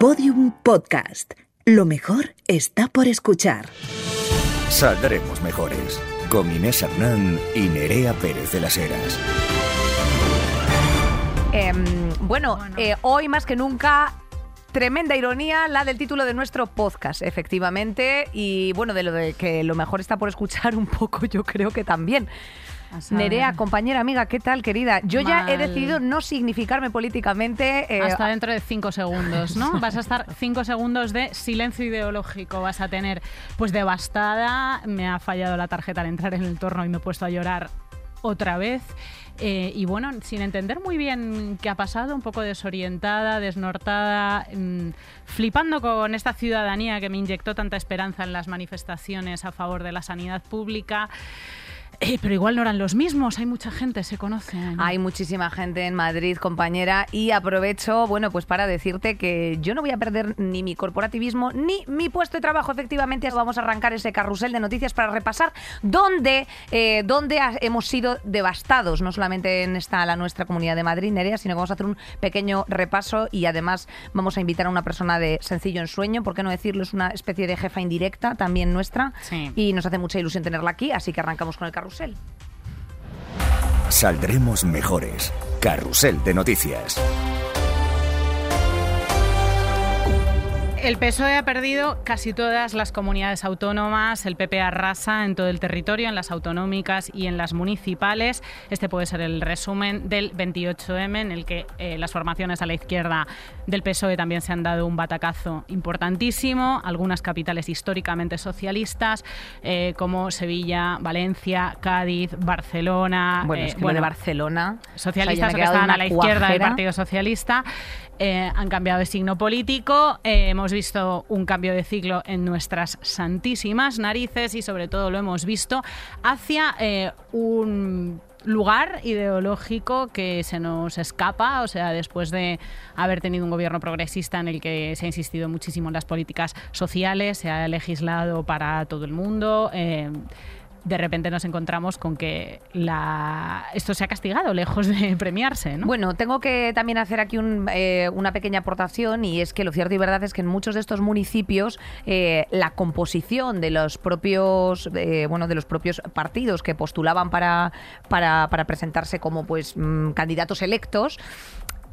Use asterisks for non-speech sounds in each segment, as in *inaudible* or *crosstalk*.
Podium Podcast. Lo mejor está por escuchar. Saldremos mejores. Con Inés Hernán y Nerea Pérez de las Heras. Em, bueno, eh, hoy más que nunca Tremenda ironía la del título de nuestro podcast, efectivamente. Y bueno, de lo de que lo mejor está por escuchar *laughs* un poco, yo creo que también. Nerea, compañera, amiga, ¿qué tal, querida? Yo ya he decidido no significarme políticamente. eh, Hasta dentro de cinco segundos, ¿no? *laughs* Vas a estar cinco segundos de silencio ideológico. Vas a tener, pues, devastada. Me ha fallado la tarjeta al entrar en el torno y me he puesto a llorar otra vez. Eh, y bueno, sin entender muy bien qué ha pasado, un poco desorientada, desnortada, mm, flipando con esta ciudadanía que me inyectó tanta esperanza en las manifestaciones a favor de la sanidad pública. Eh, pero igual no eran los mismos, hay mucha gente, se conocen. Hay muchísima gente en Madrid, compañera, y aprovecho, bueno, pues para decirte que yo no voy a perder ni mi corporativismo ni mi puesto de trabajo. Efectivamente, vamos a arrancar ese carrusel de noticias para repasar dónde, eh, dónde hemos sido devastados, no solamente en esta la nuestra comunidad de Madrid, Nerea, sino que vamos a hacer un pequeño repaso y además vamos a invitar a una persona de sencillo ensueño, ¿por qué no decirlo? Es una especie de jefa indirecta también nuestra Sí. y nos hace mucha ilusión tenerla aquí, así que arrancamos con el carrusel. Saldremos mejores. Carrusel de noticias. El PSOE ha perdido casi todas las comunidades autónomas, el PP arrasa en todo el territorio, en las autonómicas y en las municipales. Este puede ser el resumen del 28M, en el que eh, las formaciones a la izquierda del PSOE también se han dado un batacazo importantísimo. Algunas capitales históricamente socialistas, eh, como Sevilla, Valencia, Cádiz, Barcelona. Bueno, eh, es que Barcelona. socialistas o sea, que estaban a la izquierda del. Partido Socialista han cambiado de signo político. Eh, hemos visto un cambio de ciclo en nuestras santísimas narices y sobre todo lo hemos visto hacia eh, un lugar ideológico que se nos escapa, o sea, después de haber tenido un gobierno progresista en el que se ha insistido muchísimo en las políticas sociales, se ha legislado para todo el mundo. eh, de repente nos encontramos con que la... esto se ha castigado lejos de *laughs* premiarse, ¿no? Bueno, tengo que también hacer aquí un, eh, una pequeña aportación y es que lo cierto y verdad es que en muchos de estos municipios eh, la composición de los propios bueno de los propios partidos que postulaban para, para, para presentarse como pues mm, candidatos electos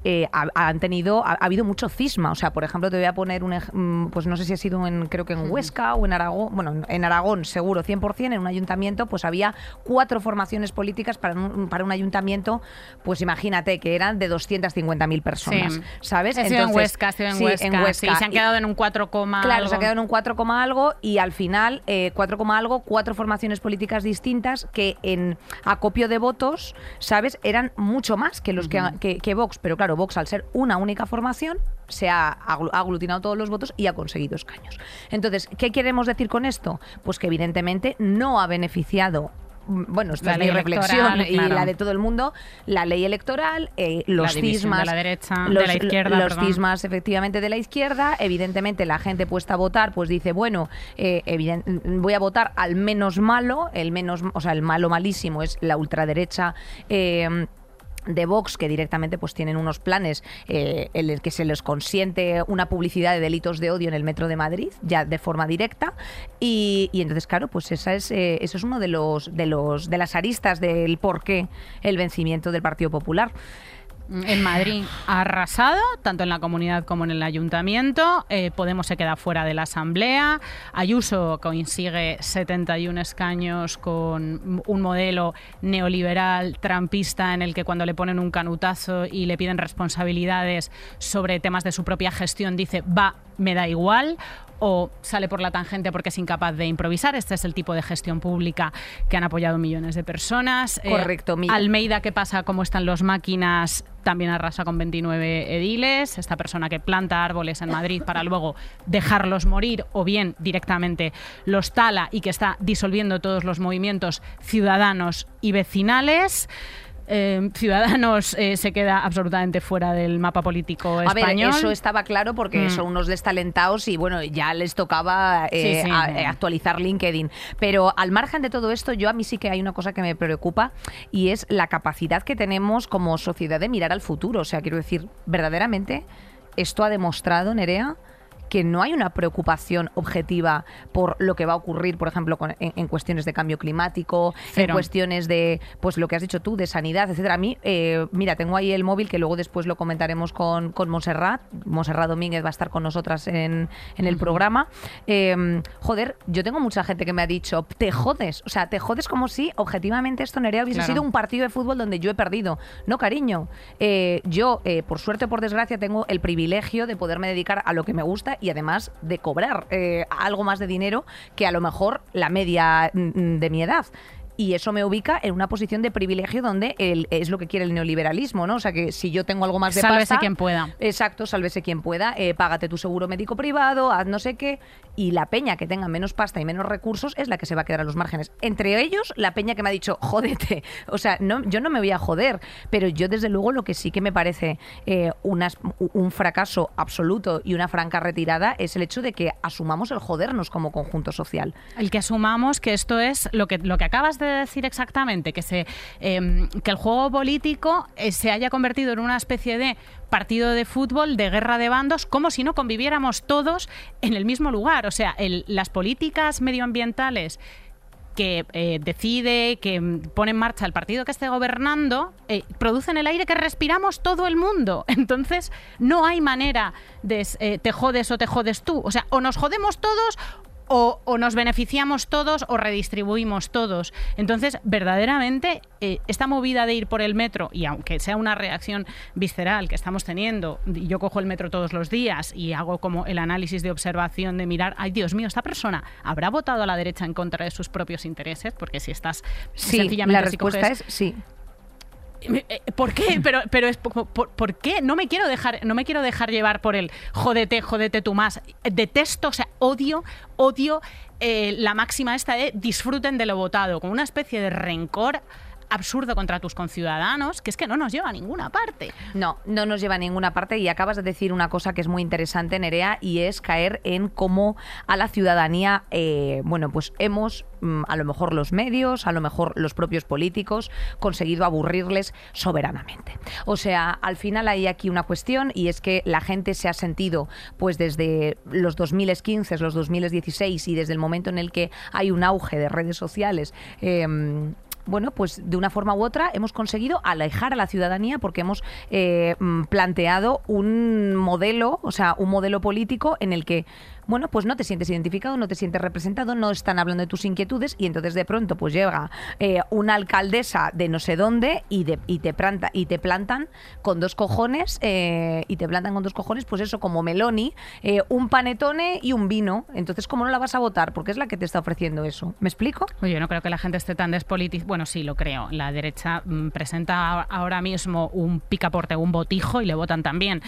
eh, ha- han tenido ha, ha habido mucho cisma o sea por ejemplo te voy a poner un mm, pues no sé si ha sido en creo que en Huesca o en Aragón bueno en- Aragón seguro 100% en un ayuntamiento pues había cuatro formaciones políticas para un, para un ayuntamiento pues imagínate que eran de 250.000 personas Sí. sabes Ha sido en Huesca, ha sido en, sí, Huesca, sí, se han Y- quedado en un 4, Claro, algo. se ha quedado en un 4, coma algo y al final eh, 4, coma algo, cuatro formaciones políticas distintas que en acopio de votos, ¿sabes? Eran mucho más que los que, que, que Vox, pero claro, Vox al ser una única formación se ha aglu- ha aglutinado todos los votos y ha conseguido escaños. Entonces, ¿qué queremos decir con esto? Pues que evidentemente no ha beneficiado mm, bueno, esta La es mi reflexión y claro. la de todo el mundo, la ley electoral, eh, los división de cismas, la derecha, de los, la izquierda, los perdón. cismas efectivamente de la izquierda. Evidentemente la gente puesta a votar pues dice, bueno, eh, eviden- voy a votar al menos malo, el menos, o sea, el malo malísimo es la ultraderecha. eh, de Vox que directamente pues tienen unos planes eh, en el que se les consiente una publicidad de delitos de odio en el metro de Madrid ya de forma directa y, y entonces claro pues esa es eh, eso es uno de los de los de las aristas del por qué el vencimiento del Partido Popular En Madrid ha arrasado, tanto en la comunidad como en el ayuntamiento. Eh, Podemos se queda fuera de la asamblea. Ayuso consigue 71 escaños con un modelo neoliberal, trampista, en el que cuando le ponen un canutazo y le piden responsabilidades sobre temas de su propia gestión, dice, va, me da igual o sale por la tangente porque es incapaz de improvisar. Este es el tipo de gestión pública que han apoyado millones de personas. Eh, Correcto, mi- Almeida, ¿qué pasa? ¿Cómo están los máquinas? También arrasa con 29 ediles. Esta persona que planta árboles en Madrid para luego dejarlos morir o bien directamente los tala y que está disolviendo todos los movimientos ciudadanos y vecinales. Eh, Ciudadanos eh, se queda absolutamente fuera del mapa político A ver, español. eso estaba claro porque Mm. son unos destalentados y bueno, ya les tocaba eh, Sí, sí, a- sí. eh, actualizar LinkedIn. Pero al margen de todo esto, yo a mí sí que hay una cosa que me preocupa y es la capacidad que tenemos como sociedad de mirar al futuro. O sea, quiero decir, verdaderamente esto ha demostrado, Nerea, que no hay una preocupación objetiva por lo que va a ocurrir, por ejemplo, con- en, en cuestiones de cambio climático, en cuestiones de, pues lo que has dicho tú, de sanidad, etcétera. A mí, eh, mira, tengo ahí el móvil que luego después lo comentaremos con, con Monserrat. Monserrat Domínguez va a estar con nosotras en, en el programa. Eh, joder, yo tengo mucha gente que me ha dicho, te jodes. O sea, te jodes como si objetivamente esto, Nerea, hubiese Claro. sido un partido de fútbol donde yo he perdido. No, cariño. Eh, yo, eh, por suerte o por desgracia, tengo el privilegio de poderme dedicar a lo que me gusta y además de cobrar eh, algo más de dinero que a lo mejor la media mm, de mi edad. Y eso me ubica en una posición de privilegio donde el- es lo que quiere el neoliberalismo, ¿no? O sea que si yo tengo algo más de Sálvese pasta, quien pueda. Exacto, sálvese quien pueda. eh, págate tu seguro médico privado, haz no sé qué. Y la peña que tenga menos pasta y menos recursos es la que se va a quedar a los márgenes. Entre ellos, la peña que me ha dicho, *laughs* jódete. O sea, no, yo no me voy a joder, pero yo desde luego lo que sí que me parece eh, unas- un fracaso absoluto y una franca retirada es el hecho de que asumamos el jodernos como conjunto social. El que asumamos que esto es lo que, lo que acabas de decir exactamente, que, se, eh, que el juego político eh, se haya convertido en una especie de partido de fútbol, de guerra de bandos, como si no conviviéramos todos en el mismo lugar. O sea, las políticas medioambientales que eh, decide, que mm, pone en marcha el partido que esté gobernando, eh, producen el aire que respiramos todo el mundo. *laughs* Entonces, no hay manera de te jodes o te jodes tú. O sea, o nos jodemos todos o, o nos beneficiamos todos o redistribuimos todos. Entonces, verdaderamente, eh, esta movida de ir por el metro, y aunque sea una reacción visceral que estamos teniendo, y yo cojo el metro todos los días y hago como el análisis de observación de mirar, ay Dios mío, esta persona habrá votado a la derecha en contra de sus propios intereses, porque si estás Sí, sencillamente la si respuesta coges- es sí. Eh, ¿Por qué? Pero, pero es por, por- ¿por qué? No me quiero dejar, no me quiero dejar llevar por el jódete, jódete tú más. Detesto, o sea, odio, odio eh, la máxima esta de disfruten de lo votado, con una especie de rencor absurdo contra tus conciudadanos, que es que no nos lleva a ninguna parte. No, no nos lleva a ninguna parte y acabas de decir una cosa que es muy interesante, Nerea, y es caer en cómo a la ciudadanía, eh, bueno, pues hemos, mm, a lo mejor los medios, a lo mejor los propios políticos, conseguido aburrirles soberanamente. O sea, al final hay aquí una cuestión y es que la gente se ha sentido, pues desde los 2015, los 2016 y desde el momento en el que hay un auge de redes sociales, eh, bueno, pues de una forma u otra hemos conseguido alejar a la ciudadanía porque hemos eh, mm, planteado un modelo, o sea, un modelo político en el que, bueno, pues no te sientes identificado, no te sientes representado, no están hablando de tus inquietudes y entonces de pronto pues llega eh, una alcaldesa de no sé dónde y, de- y te planta y te plantan con dos cojones eh, y te plantan con dos cojones, pues eso como Meloni, eh, un panetone y un vino. Entonces, ¿cómo no la vas a votar? Porque es la que te está ofreciendo eso. ¿Me explico? Oye, yo no creo que la gente esté tan despolitizada. Bueno, sí, lo creo. La derecha mm, presenta ahora mismo un picaporte, un botijo y le votan también.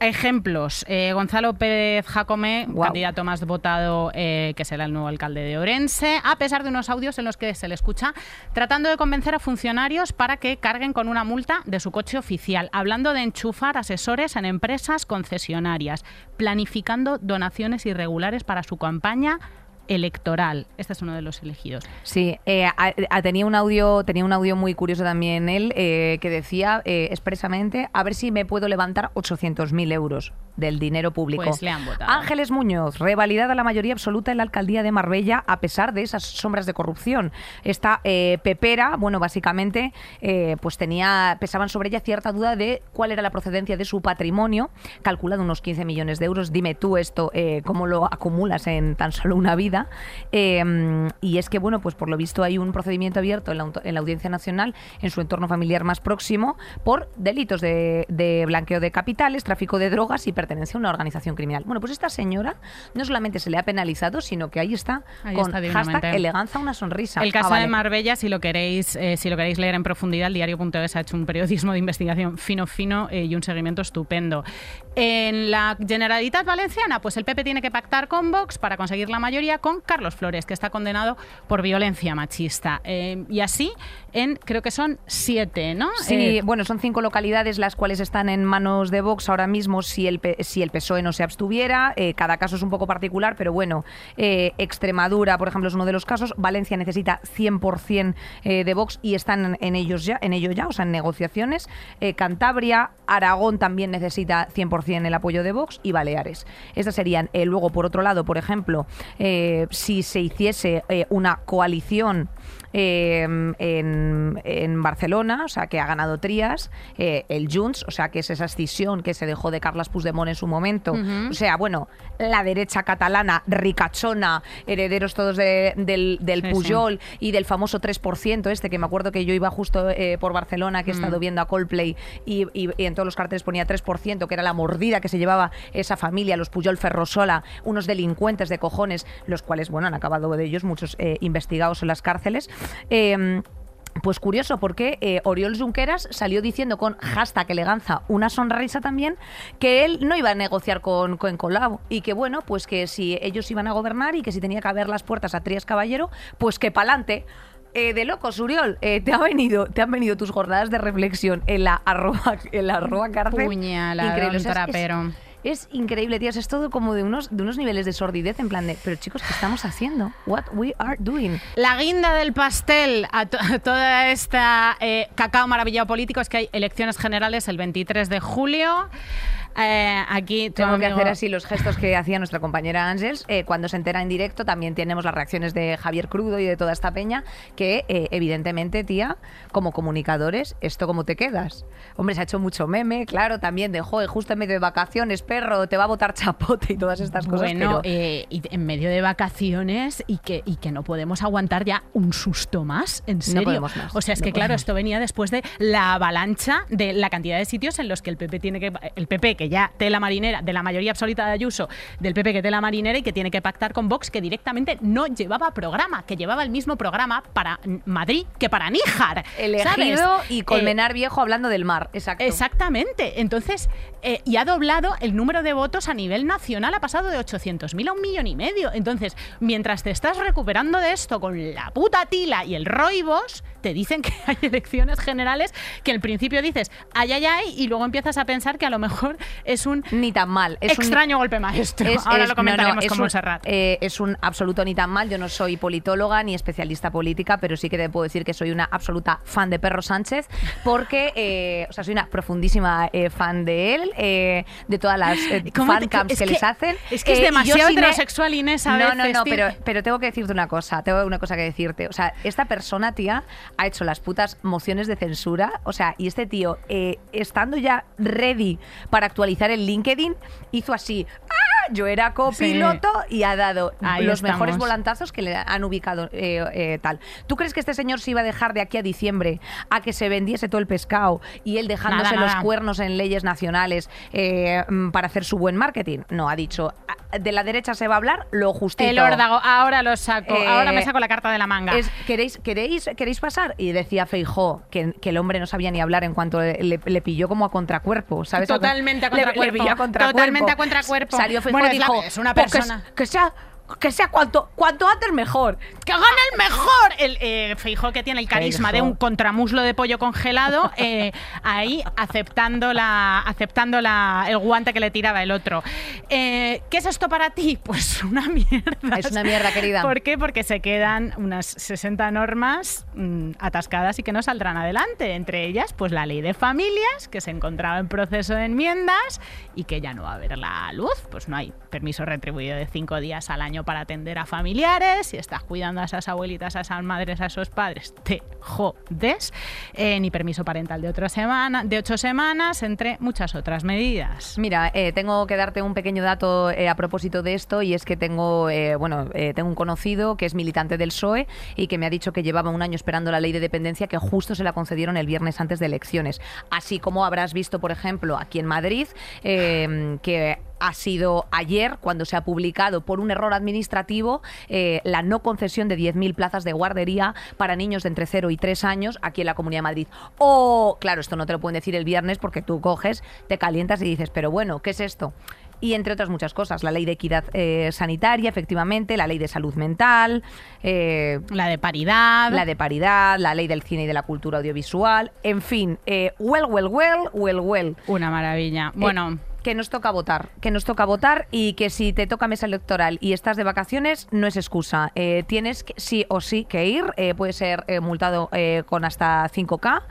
Ejemplos. Eh, Gonzalo Pérez Jacome, candidato más votado, eh, que será el nuevo alcalde de Orense, a pesar de unos audios en los que se le escucha tratando de convencer a funcionarios para que carguen con una multa de su coche oficial, hablando de enchufar asesores en empresas concesionarias, planificando donaciones irregulares para su campaña electoral. Este es uno de los elegidos. Sí, eh, a- tenía un audio, tenía un audio muy curioso también él eh, que decía eh, expresamente a ver si me puedo levantar 800.000 euros del dinero público. Pues le han votado. Ángeles Muñoz, revalidada la mayoría absoluta en la alcaldía de Marbella a pesar de esas sombras de corrupción. Esta eh, Pepera, bueno, básicamente, eh, pues tenía, pesaban sobre ella cierta duda de cuál era la procedencia de su patrimonio, calculado unos 15 millones de euros. Dime tú esto, eh, cómo lo acumulas en tan solo una vida. Y es que, bueno, pues por lo visto hay un procedimiento abierto en la, auto- en la Audiencia Nacional, en su entorno familiar más próximo, por delitos de, de blanqueo de capitales, tráfico de drogas y pertenencia a una organización criminal. Bueno, pues esta señora no solamente se le ha penalizado, sino que ahí está Ahí con está hashtag eleganza una sonrisa. El caso Ah, vale. de Marbella, si lo queréis, eh, si lo queréis leer en profundidad, el diario.es ha hecho un periodismo de investigación fino fino eh, y un seguimiento estupendo. En la Generalitat Valenciana, pues el PP tiene que pactar con Vox para conseguir la mayoría con con Carlos Flores, que está condenado por violencia machista. Eh, y así en, creo que son siete, ¿no? Sí, Eh, bueno, son cinco localidades las cuales están en manos de Vox ahora mismo si el, si el PSOE no se abstuviera. Eh, cada caso es un poco particular, pero bueno, eh, Extremadura, por ejemplo, es uno de los casos. Valencia necesita 100% eh, de Vox y están en ellos ya, en ello ya, o sea, en negociaciones. Cantabria, Aragón también necesita 100% el apoyo de Vox y Baleares. Estas serían, eh, luego, por otro lado, por ejemplo, si se hiciese una coalición eh, en, en Barcelona, o sea, que ha ganado Trías, eh, el Junts, o sea, que es esa escisión que se dejó de Carles Puigdemont en su momento. O sea, bueno, la derecha catalana, ricachona, herederos todos de- del, del Sí, sí. Pujol y del famoso 3%, este que me acuerdo que yo iba justo eh, por Barcelona, que he estado viendo a Coldplay y, y- y en todos los carteles ponía 3%, que era la mordida que se llevaba esa familia, los Pujol Ferrosola, unos delincuentes de cojones, los cuales, bueno, han acabado de ellos muchos eh, investigados en las cárceles. Eh, pues curioso, porque eh, Oriol Junqueras salió diciendo con hashtag eleganza una sonrisa también que él no iba a negociar con, con Colau y que bueno, pues que si ellos iban a gobernar y que si tenía que haber las puertas a Trías Caballero, pues que pa'lante. Eh, de locos, Uriol, eh, te, ha venido, te han venido tus jornadas de reflexión en la arroba, en la arroba cárcel. Puñaladón o sea, es- es- increíble, sea, es todo como de unos, de unos niveles de sordidez en plan de, pero chicos, ¿qué estamos haciendo? What we are doing. La guinda del pastel a toda esta eh, cacao maravillado político es que hay elecciones generales el 23 de julio. Eh, aquí Tengo que hacer así los gestos que hacía nuestra compañera Ángels. eh, cuando se entera en directo, también tenemos las reacciones de Javier Crudo y de toda esta peña, que eh, evidentemente, tía, como comunicadores, ¿esto cómo te quedas? Hombre, se ha hecho mucho meme, claro, también de, joder, justo en medio de vacaciones, perro, te va a botar chapote y todas estas cosas. Bueno, pero- y en medio de vacaciones y que, y que no podemos aguantar ya un susto más, en serio. más, O sea, es no que claro, esto venía después de la avalancha de la cantidad de sitios en los que el PP tiene que el PP que ya tela marinera de la mayoría absoluta de Ayuso, del PP que tela marinera y que tiene que pactar con Vox que directamente no llevaba programa, que llevaba el mismo programa para Madrid que para Níjar. Elegido ¿sabes? y Eh, Colmenar Viejo hablando del mar, exacto. Exactamente. Entonces, eh, y ha doblado el número de votos a nivel nacional, ha pasado de 800.000 a un millón y medio. Entonces, mientras te estás recuperando de esto con la puta tila y el roibos, te dicen que *laughs* hay elecciones generales que al principio dices, ay, ay, ay, y luego empiezas a pensar que a lo mejor es un Ni tan mal. Es un- extraño golpe maestro. Es- Ahora es- lo comentaremos no, no, con un- Montserrat. eh, es un absoluto ni tan mal. Yo no soy politóloga ni especialista política, pero sí que te puedo decir que soy una absoluta fan de Perro Sánchez, porque, *laughs* eh, o sea, soy una profundísima eh, fan de él, de todas las eh, ¿Cómo te- fancams es que, que- les hacen. es que es demasiado heterosexual, Inés, a No, no, veces, no, pero, pero tengo que decirte una cosa, tengo una cosa que decirte. O sea, esta persona, tía, ha hecho las putas mociones de censura. O sea, y este tío, eh, estando ya ready para actualizar el LinkedIn, hizo así. ¡Ah! Yo era copiloto y ha dado Ahí los estamos. mejores volantazos que le han ubicado eh, eh, tal. ¿Tú crees que este señor se iba a dejar de aquí a diciembre a que se vendiese todo el pescado y él dejándose Nada, los cuernos en leyes nacionales eh, mm, para hacer su buen marketing? No, ha dicho, "Ah, de la derecha se va a hablar lo justito. El órdago, ahora lo saco, ahora me saco la carta de la manga. Es, ¿queréis, queréis, ¿Queréis pasar? Y decía Feijó que, que el hombre no sabía ni hablar en cuanto le, le- le pilló como a contracuerpo, ¿sabes? Totalmente a Le- le contracuerpo. pilló a contracuerpo. Totalmente a contracuerpo. Salió Feijó Dijo, es una "Pues que persona". Que, sea, que sea cuanto, cuanto antes mejor. ¡Que gane el mejor! El eh, Feijó que tiene el carisma de un contramuslo de pollo congelado, eh, ahí aceptando la, aceptando la, el guante que le tiraba el otro. Eh, ¿Qué es esto para ti? *laughs* Pues una mierda. Es una mierda, querida. ¿Por qué? Porque se quedan unas 60 normas mm, atascadas y que no saldrán adelante. Entre ellas, pues la ley de familias, que se encontraba en proceso de enmiendas y que ya no va a ver la luz. Pues no hay permiso retribuido de cinco días al año para atender a familiares. Si estás cuidando a esas abuelitas, a esas madres, a esos padres, te jodes. Eh, ni permiso parental de, otra semana, de ocho semanas, entre muchas otras medidas. Mira, eh, tengo que darte un pequeño dato eh, a propósito de esto y es que tengo, bueno, tengo un conocido que es militante del PSOE y que me ha dicho que llevaba un año esperando la ley de dependencia que justo se la concedieron el viernes antes de elecciones. Así como habrás visto, por ejemplo, aquí en Madrid, que ha sido ayer cuando se ha publicado por un error administrativo eh, la no concesión de 10.000 plazas de guardería para niños de entre 0 y 3 años aquí en la Comunidad de Madrid. O, claro, esto no te lo pueden decir el viernes porque tú coges, te calientas y dices, pero bueno, ¿qué es esto? y entre otras muchas cosas. La ley de equidad eh, sanitaria, efectivamente, la ley de salud mental, eh, La de paridad. la de paridad, la ley del cine y de la cultura audiovisual, en fin, eh, well, well, well, well, well. Una maravilla. Bueno. Que nos toca votar, que nos toca votar y que si te toca mesa electoral y estás de vacaciones no es excusa. Eh, tienes que, sí o sí que ir, eh, puede ser eh, multado eh, con hasta 5K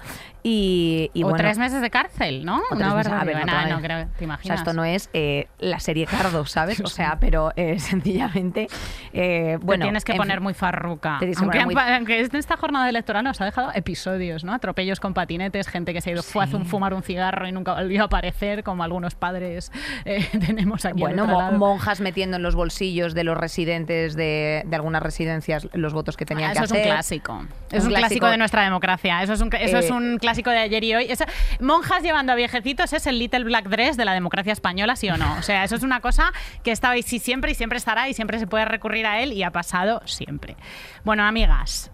y, y o bueno, tres meses de cárcel, ¿no? o tres Una meses. A ver, no te Nah, van a- no creo, ¿te o sea, imaginas? esto no es eh, la serie Cardo, ¿sabes? O sea, pero eh, *laughs* sencillamente, eh, Te bueno... tienes que en poner fin. muy farruca. Te Aunque, muy- aunque en esta jornada electoral nos ha dejado episodios, ¿no? Atropellos con patinetes, gente que se ha ido, fue a hacer fumar un cigarro y nunca volvió a aparecer, como algunos padres eh, *laughs* tenemos aquí Bueno, otro lado. monjas metiendo en los bolsillos de los residentes de, de algunas residencias los votos que tenían Ah, que eso es hacer. un clásico. Es Un un, clásico, clásico. de nuestra democracia. Eso es un, eso Eh, es un clásico de ayer y hoy. Monjas llevando a viejecitos es el Little Black Dress de la democracia española, ¿sí o no? O sea, eso es una cosa que ahí sí siempre y siempre estará y siempre se puede recurrir a él y ha pasado siempre. Bueno, amigas.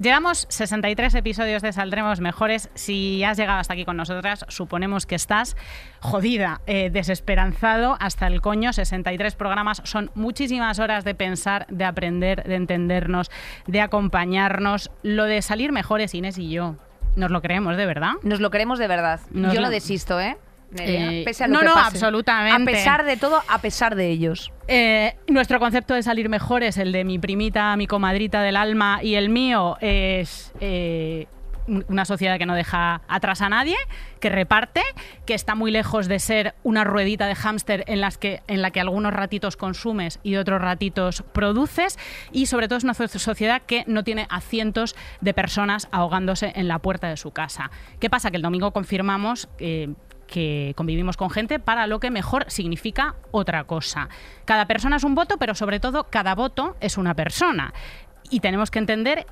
Llevamos 63 episodios de Saldremos Mejores. Si has llegado hasta aquí con nosotras, suponemos que estás jodida, eh, desesperanzado hasta el coño. 63 programas son muchísimas horas de pensar, de aprender, de entendernos, de acompañarnos. Lo de salir mejores, Inés y yo, nos lo creemos de verdad. Nos lo queremos de verdad. Nos Yo lo- no desisto, ¿eh? Eh, pese a lo no, que no, pase. absolutamente. A pesar de todo, a pesar de ellos. Eh, nuestro concepto de salir mejor es el de mi primita, mi comadrita del alma y el mío es eh, una sociedad que no deja atrás a nadie, que reparte, que está muy lejos de ser una ruedita de hámster en, la que algunos ratitos consumes y otros ratitos produces y sobre todo es una so- sociedad que no tiene a cientos de personas ahogándose en la puerta de su casa. ¿Qué pasa? Que el domingo confirmamos... eh, que convivimos con gente para lo que mejor significa otra cosa. Cada persona es un voto, pero sobre todo cada voto es una persona. Y tenemos que entender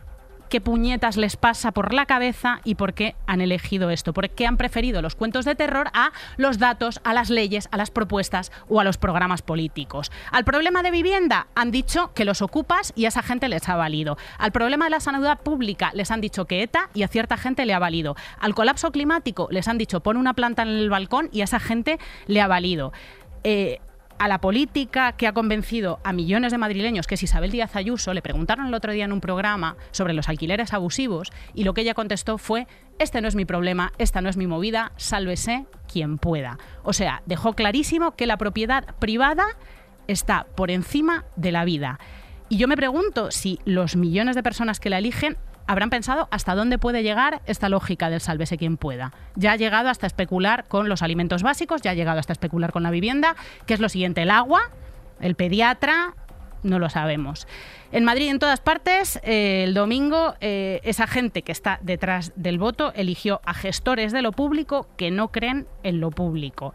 qué puñetas les pasa por la cabeza y por qué han elegido esto, por qué han preferido los cuentos de terror a los datos, a las leyes, a las propuestas o a los programas políticos. Al problema de vivienda han dicho que los ocupas y a esa gente les ha valido. Al problema de la sanidad pública les han dicho que ETA y a cierta gente le ha valido. Al colapso climático les han dicho pon una planta en el balcón y a esa gente le ha valido. Eh, a la política que ha convencido a millones de madrileños, que es Isabel Díaz Ayuso, le preguntaron el otro día en un programa sobre los alquileres abusivos y lo que ella contestó fue, este no es mi problema, esta no es mi movida, sálvese quien pueda. O sea, dejó clarísimo que la propiedad privada está por encima de la vida. Y yo me pregunto si los millones de personas que la eligen habrán pensado hasta dónde puede llegar esta lógica del sálvese quien pueda. Ya ha llegado hasta especular con los alimentos básicos, ya ha llegado hasta especular con la vivienda, que es lo siguiente, el agua, el pediatra, no lo sabemos. En Madrid, en todas partes, eh, el domingo, eh, esa gente que está detrás del voto eligió a gestores de lo público que no creen en lo público.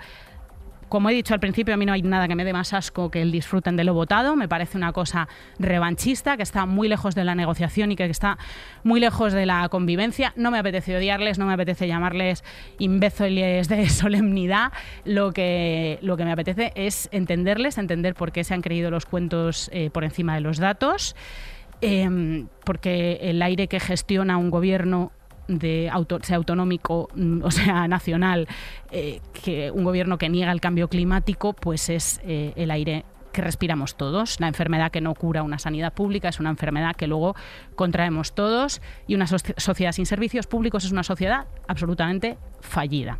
Como he dicho al principio, a mí no hay nada que me dé más asco que el disfruten de lo votado. Me parece una cosa revanchista, que está muy lejos de la negociación y que está muy lejos de la convivencia. No me apetece odiarles, no me apetece llamarles imbéciles de *laughs* solemnidad. Lo que, lo que me apetece es entenderles, entender por qué se han creído los cuentos eh, por encima de los datos. Eh, porque el aire que gestiona un gobierno de auto, sea autonómico, mm, o sea *laughs* nacional, eh, que un gobierno que niega el cambio climático, pues es eh, el aire que respiramos todos. La enfermedad que no cura una sanidad pública es una enfermedad que luego contraemos todos y una so sociedad sin servicios públicos es una sociedad absolutamente fallida.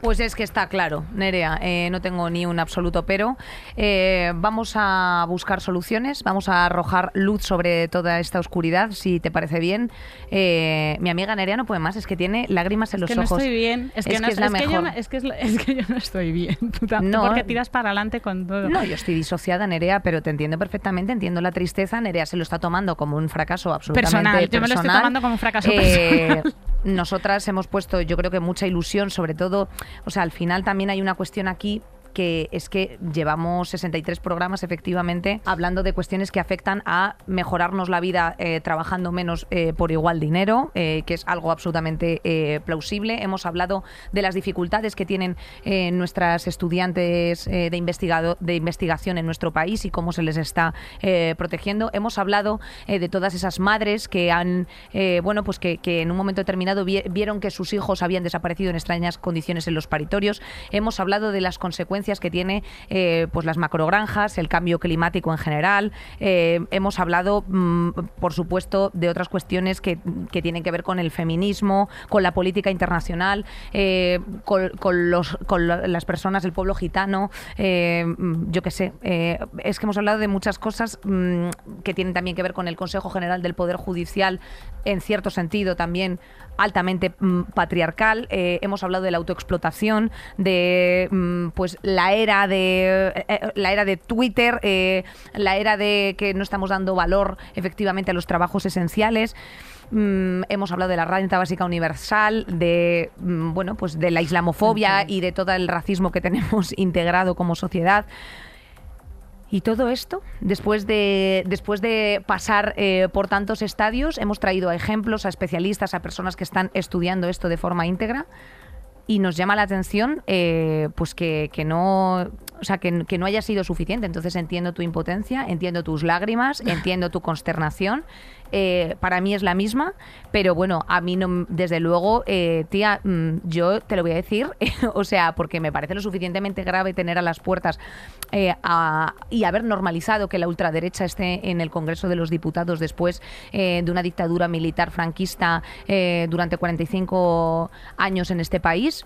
Pues es que está claro, Nerea, eh, no tengo ni un absoluto pero. Eh, vamos a buscar soluciones, vamos a arrojar luz sobre toda esta oscuridad, si te parece bien. Eh, mi amiga Nerea no puede más, es que tiene lágrimas en los que no ojos. estoy bien, es que, no, es la es que yo mejor. no- es que es *laughs* que yo no estoy bien. *laughs* No. porque tiras para adelante con todo. No, yo estoy disociada, Nerea, pero te entiendo perfectamente, entiendo la tristeza. Nerea se lo está tomando como un fracaso absolutamente Personal, yo me lo estoy personal. tomando como un fracaso Eh, personal. *laughs* Nosotras hemos puesto, yo creo que mucha ilusión, sobre todo, o sea, al final también hay una cuestión aquí que es que llevamos 63 programas efectivamente hablando de cuestiones que afectan a mejorarnos la vida eh, trabajando menos eh, por igual dinero, eh, que es algo absolutamente plausible. Hemos hablado de las dificultades que tienen nuestras estudiantes de, investigado, de investigación en nuestro país y cómo se les está protegiendo. Hemos hablado de todas esas madres que han, bueno, pues que, que, en un momento determinado vieron que sus hijos habían desaparecido en extrañas condiciones en los paritorios. Hemos hablado de las consecuencias que tiene eh, pues las macrogranjas, el cambio climático en general. Eh, hemos hablado, mm, por supuesto, de otras cuestiones que, tienen que ver con el feminismo, con la política internacional, eh, con, los, con las personas del pueblo gitano, yo qué sé. es que hemos hablado de muchas cosas mm, que tienen también que ver con el Consejo General del Poder Judicial, en cierto sentido también altamente patriarcal. hemos hablado de la autoexplotación, de pues la era de eh, eh, la era de Twitter, eh, la era de que no estamos dando valor efectivamente a los trabajos esenciales. Mm, hemos hablado de la renta básica universal, de mm, bueno, pues de la islamofobia y de todo el racismo que tenemos *laughs* integrado como sociedad. Y todo esto, después de, después de pasar por tantos estadios, hemos traído ejemplos, a especialistas, a personas que están estudiando esto de forma íntegra. Y nos llama la atención eh, pues que, que, no o sea que, que, no haya sido suficiente. Entonces entiendo tu impotencia entiendo tus lágrimas *laughs* entiendo tu consternación eh, para mí es la misma, pero bueno, a mí no, desde luego, eh, tía, mm, yo te lo voy a decir, *laughs* o sea, porque me parece lo suficientemente grave tener a las puertas eh, y haber normalizado que la ultraderecha esté en el Congreso de los Diputados después de una dictadura militar franquista durante 45 años en este país.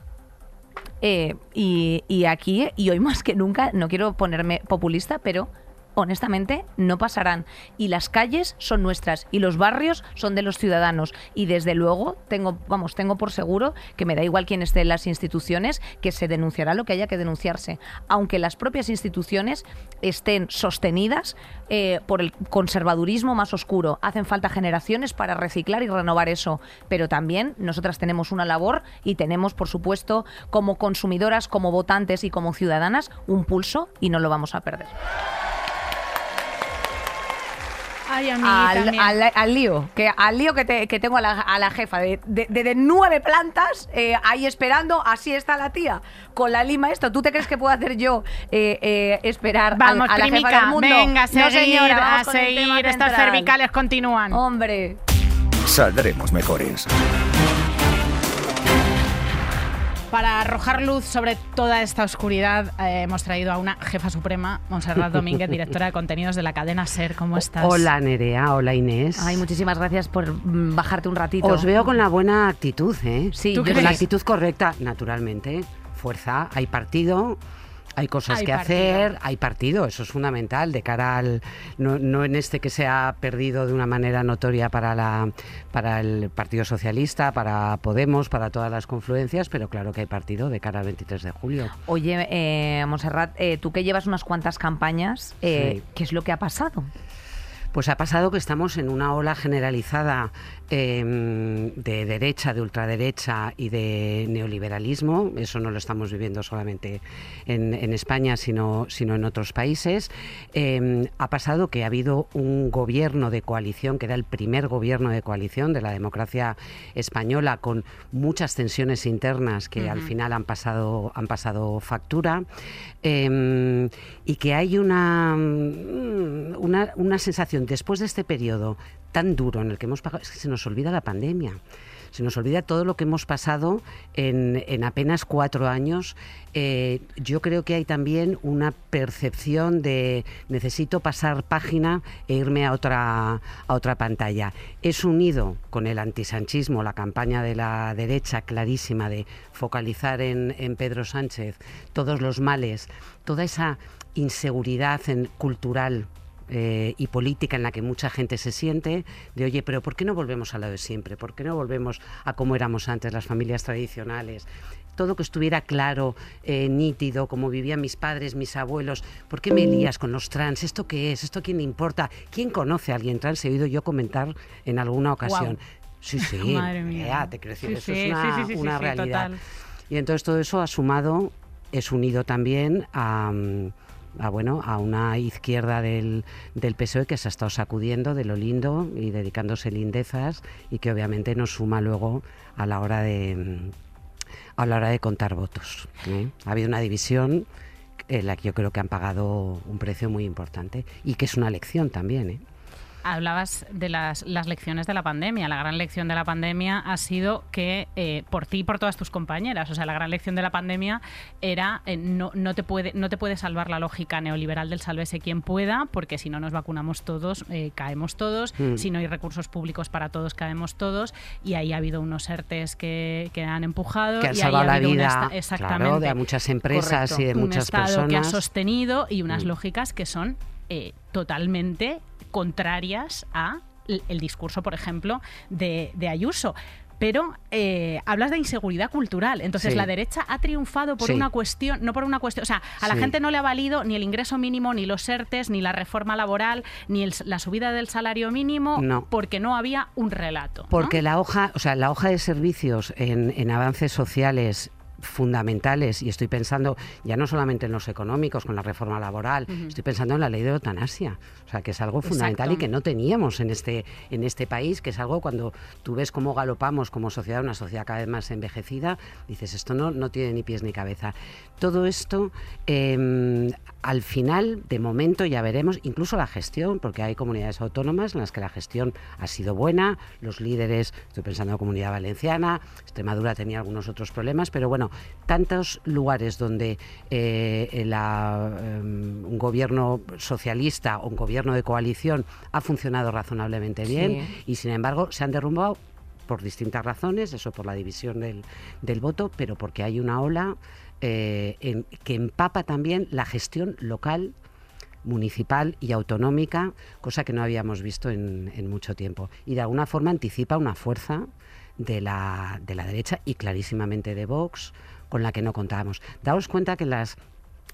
y, y aquí, y hoy más que nunca, no quiero ponerme populista, pero honestamente, no pasarán. Y las calles son nuestras y los barrios son de los ciudadanos. Y desde luego, tengo, vamos, tengo por seguro que me da igual quién esté en las instituciones, que se denunciará lo que haya que denunciarse. Aunque las propias instituciones estén sostenidas eh, por el conservadurismo más oscuro. Hacen falta generaciones para reciclar y renovar eso. Pero también nosotras tenemos una labor y tenemos, por supuesto, como consumidoras, como votantes y como ciudadanas, un pulso y no lo vamos a perder al, lío, que al lío que, tengo a la, jefa de, de, nueve plantas eh, ahí esperando, así está la tía, con la lima esto. ¿Tú te crees que puedo hacer yo eh, eh, esperar vamos, a, la jefa del mundo? Venga, a seguir, a seguir, estas cervicales continúan. Hombre. Saldremos mejores para arrojar luz sobre toda esta oscuridad, eh, hemos traído a una jefa suprema, Monserrat *laughs* Domínguez, directora de contenidos de la cadena SER. ¿Cómo estás? Hola Nerea, hola Inés. Ay, muchísimas gracias por mm, bajarte un ratito. Os veo con la buena actitud, ¿eh? Sí, con la actitud correcta, naturalmente. Fuerza, hay partido, hay cosas que hacer, hay partido, eso es fundamental de cara al no, en este que se ha perdido de una manera notoria para la para el Partido Socialista, para Podemos, para todas las confluencias, pero claro que hay partido de cara al 23 de julio. Oye, eh, Monserrat, eh, tú que llevas unas cuantas campañas, eh, ¿qué es lo que ha pasado? Pues ha pasado que estamos en una ola generalizada em, de derecha, de ultraderecha y de neoliberalismo. Eso no lo estamos viviendo solamente en, España, sino, sino en otros países. Em, ha pasado que ha habido un gobierno de coalición, que era el primer gobierno de coalición de la democracia española, con muchas tensiones internas que al final han pasado, han pasado factura. Em, y que hay una, una, una sensación después de este periodo tan duro en el que hemos pasado, es que se nos olvida la pandemia. Se nos olvida todo lo que hemos pasado en, apenas cuatro años. Eh, yo creo que hay también una percepción de necesito pasar página e irme a otra, a otra pantalla. Es unido con el antisanchismo, la campaña de la derecha clarísima de focalizar en, en Pedro Sánchez todos los males, toda esa inseguridad en, cultural eh, y política en la que mucha gente se siente, de oye, pero ¿por qué no volvemos a lo de siempre? ¿Por qué no volvemos a cómo éramos antes, las familias tradicionales? Todo que estuviera claro, eh, nítido, como vivían mis padres, mis abuelos. ¿Por qué me lías con los trans? ¿Esto qué es? ¿Esto quién le importa? ¿Quién conoce a alguien trans? He oído yo comentar en alguna ocasión. Sí, sí, *laughs* Madre mía. te quiero decir, eso es una, realidad. Y entonces todo eso ha sumado es unido también a... mm, a, bueno, a una izquierda del, del PSOE que se ha estado sacudiendo de lo lindo y dedicándose lindezas y que obviamente nos suma luego a la hora de a la hora de contar votos. ¿eh? Ha habido una división en la que yo creo que han pagado un precio muy importante y que es una lección también. ¿eh? Hablabas de las, las lecciones de la pandemia. La gran lección de la pandemia ha sido que, eh, por ti y por todas tus compañeras, o sea, la gran lección de la pandemia era eh, no, no, te puede, no te puede salvar la lógica neoliberal del sálvese quien pueda, porque si no nos vacunamos todos, eh, caemos todos, Mm. si no hay recursos públicos para todos, caemos todos, y ahí ha habido unos ERTES que, que han empujado. Que han y ahí salvado ha la un vida claro, exactamente de muchas empresas Correcto. y de un muchas Estado personas. que ha sostenido y unas Mm. lógicas que son eh, totalmente contrarias a el discurso, por ejemplo, de, de Ayuso. Pero eh, hablas de inseguridad cultural. Entonces, Sí. la derecha ha triunfado por Sí. una cuestión, no por una cuestión. O sea, a la Sí. gente no le ha valido ni el ingreso mínimo, ni los ERTES, ni la reforma laboral, ni el- la subida del salario mínimo, No. porque no había un relato. ¿no? Porque la hoja, o sea, la hoja de servicios en, en avances sociales fundamentales, y estoy pensando ya no solamente en los económicos, con la reforma laboral, estoy pensando en la ley de eutanasia, o sea, que es algo fundamental Exacto. y que no teníamos en este, en este país, que es algo cuando tú ves cómo galopamos como sociedad, una sociedad cada vez más envejecida, dices, esto no, no tiene ni pies ni cabeza. Todo esto, eh, al final, de momento, ya veremos, incluso la gestión, porque hay comunidades autónomas en las que la gestión ha sido buena, los líderes, estoy pensando en la comunidad valenciana, Extremadura tenía algunos otros problemas, pero bueno, tantos lugares donde eh, la, eh, un gobierno socialista o un gobierno de coalición ha funcionado razonablemente bien Sí. y sin embargo se han derrumbado por distintas razones, eso por la división del, del voto, pero porque hay una ola eh, en- que empapa también la gestión local municipal y autonómica, cosa que no habíamos visto en, en mucho tiempo. Y de alguna forma anticipa una fuerza de la, de la derecha y clarísimamente de Vox, con la que no contábamos. Daos cuenta que las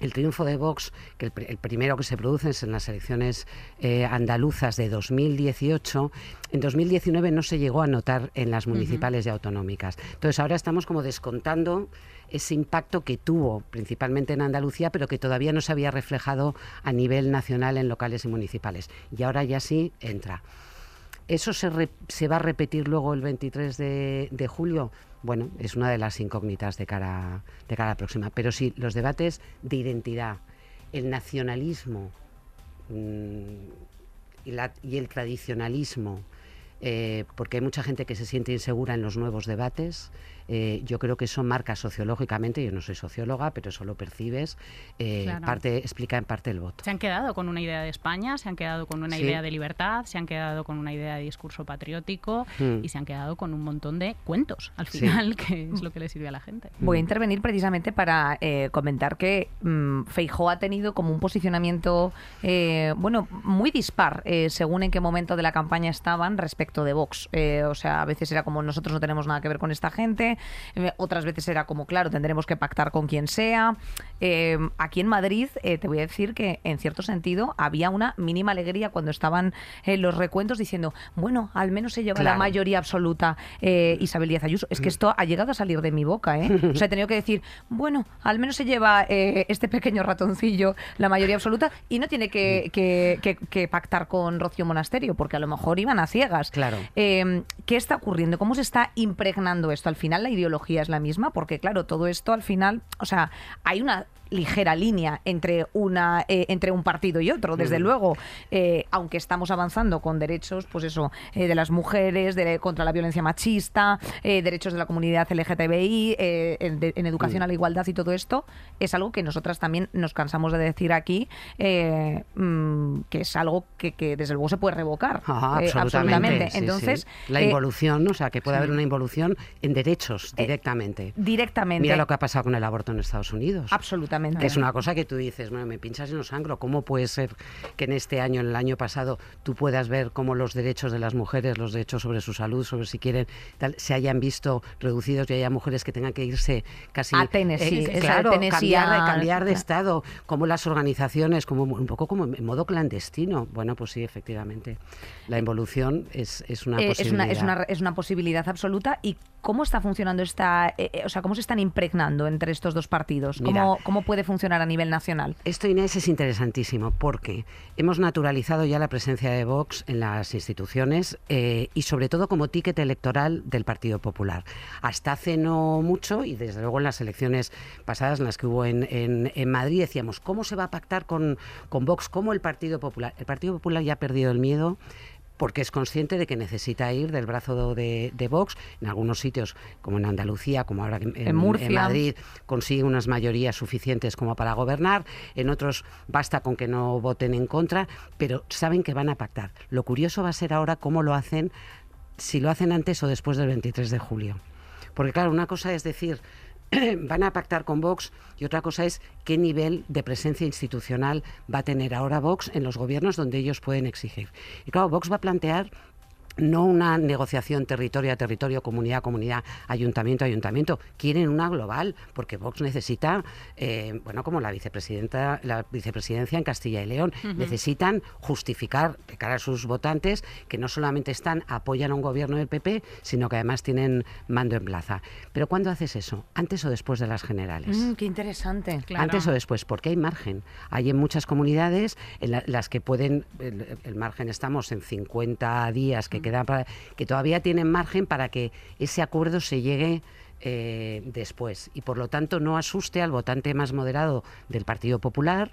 el triunfo de Vox, que el primero que se produce es en las elecciones eh, andaluzas de 2018, en 2019 no se llegó a notar en las municipales y autonómicas. Entonces ahora estamos como descontando ese impacto que tuvo principalmente en Andalucía, pero que todavía no se había reflejado a nivel nacional en locales y municipales. Y ahora ya sí entra. ¿Eso se, va a repetir luego el 23 de, julio? Bueno, es una de las incógnitas de cara, de cara a la próxima. Pero sí, los debates de identidad, el nacionalismo mm, y el tradicionalismo, eh, porque hay mucha gente que se siente insegura en los nuevos debates. Eh, yo creo que eso marca sociológicamente, yo no soy socióloga, pero eso lo percibes, eh, Claro. parte, explica en parte el voto. Se han quedado con una idea de España, se han quedado con una Sí. idea de libertad, se han quedado con una idea de discurso patriótico Mm. y se han quedado con un montón de cuentos al Sí. final, *laughs* que es lo que le sirve a la gente. Voy a intervenir precisamente para eh, comentar que mm, Feijó ha tenido como un posicionamiento, eh, bueno, muy dispar eh, según en qué momento de la campaña estaban respecto de Vox. Eh, o sea, a veces era como nosotros no tenemos nada que ver con esta gente, otras veces era como, claro, tendremos que pactar con quien sea. Eh, aquí en Madrid, eh, te voy a decir que en cierto sentido había una mínima alegría cuando estaban eh, los recuentos diciendo, bueno, al menos se lleva la mayoría absoluta eh, Isabel Díaz Ayuso. Es que esto ha llegado a salir de mi boca, ¿eh? O sea, he tenido que decir, bueno, al menos se lleva eh, este pequeño ratoncillo la mayoría absoluta y no tiene que, que- que- que pactar con Rocío Monasterio, porque a lo mejor iban a ciegas. Claro. Eh, ¿Qué está ocurriendo? ¿Cómo se está impregnando esto? Al final la ideología es la misma, porque claro, todo esto al final, o sea, hay una ligera línea entre una eh, entre un partido y otro desde luego eh, aunque estamos avanzando con derechos pues eso eh, de las mujeres de- contra la violencia machista eh, derechos de la comunidad LGTBI en, de- en educación a la igualdad y todo esto es algo que nosotras también nos cansamos de decir aquí mm, que es algo que, que desde luego se puede revocar Ajá, absolutamente. sí, sí. entonces la involución, o sea, que puede sí. haber una involución en derechos directamente. directamente Mira lo que ha pasado con el aborto en Estados Unidos. absolutamente Que es una cosa que tú dices, bueno, me pinchas y no sangro. ¿Cómo puede ser que en este año, en el año pasado, tú puedas ver cómo los derechos de las mujeres, los derechos sobre su salud, sobre si quieren, tal, se hayan visto reducidos y haya mujeres que tengan que irse casi A Tennessee, claro, Tennessee cambiar, de, a- cambiar de estado, como las organizaciones, como un poco como en modo clandestino. Bueno, pues sí, efectivamente, la involución es, es una Eh, es, posibilidad. una, es, una, es una posibilidad absoluta. ¿Y cómo está funcionando esta, eh, eh, o sea, cómo se están impregnando entre estos dos partidos? Mira, ¿Cómo, ¿Cómo puede funcionar a nivel nacional? Esto, Inés, es interesantísimo porque hemos naturalizado ya la presencia de Vox en las instituciones eh, y sobre todo como ticket electoral del Partido Popular. Hasta hace no mucho, y desde luego en las elecciones pasadas, en las que hubo en, en, Madrid, decíamos, ¿cómo se va a pactar con, con Vox? ¿Cómo el Partido Popular? El Partido Popular ya ha perdido el miedo porque es consciente de que necesita ir del brazo de, Vox. En algunos sitios, como en Andalucía, como ahora en, en, Madrid, consigue unas mayorías suficientes como para gobernar. En otros basta con que no voten en contra, pero saben que van a pactar. Lo curioso va a ser ahora cómo lo hacen, si lo hacen antes o después del 23 de julio. Porque claro, una cosa es decir, *clears throat* van a pactar con Vox y otra cosa es qué nivel de presencia institucional va a tener ahora Vox en los gobiernos donde ellos pueden exigir. Y claro, Vox va a plantear no una negociación territorio a territorio, comunidad a comunidad, ayuntamiento a ayuntamiento. Quieren una global, porque Vox necesita, eh, bueno, como la vicepresidenta, la vicepresidencia en Castilla y León, necesitan justificar de cara a sus votantes que no solamente están, apoyan a un gobierno del PP, sino que además tienen mando en plaza. Pero ¿cuándo haces eso? ¿Antes o después de las generales? Mm, qué interesante. Antes o después, porque hay margen. Hay en muchas comunidades en las que pueden, el, margen estamos en 50 días que que todavía tienen margen para que ese acuerdo se llegue eh, después. Y por lo tanto no asuste al votante más moderado del Partido Popular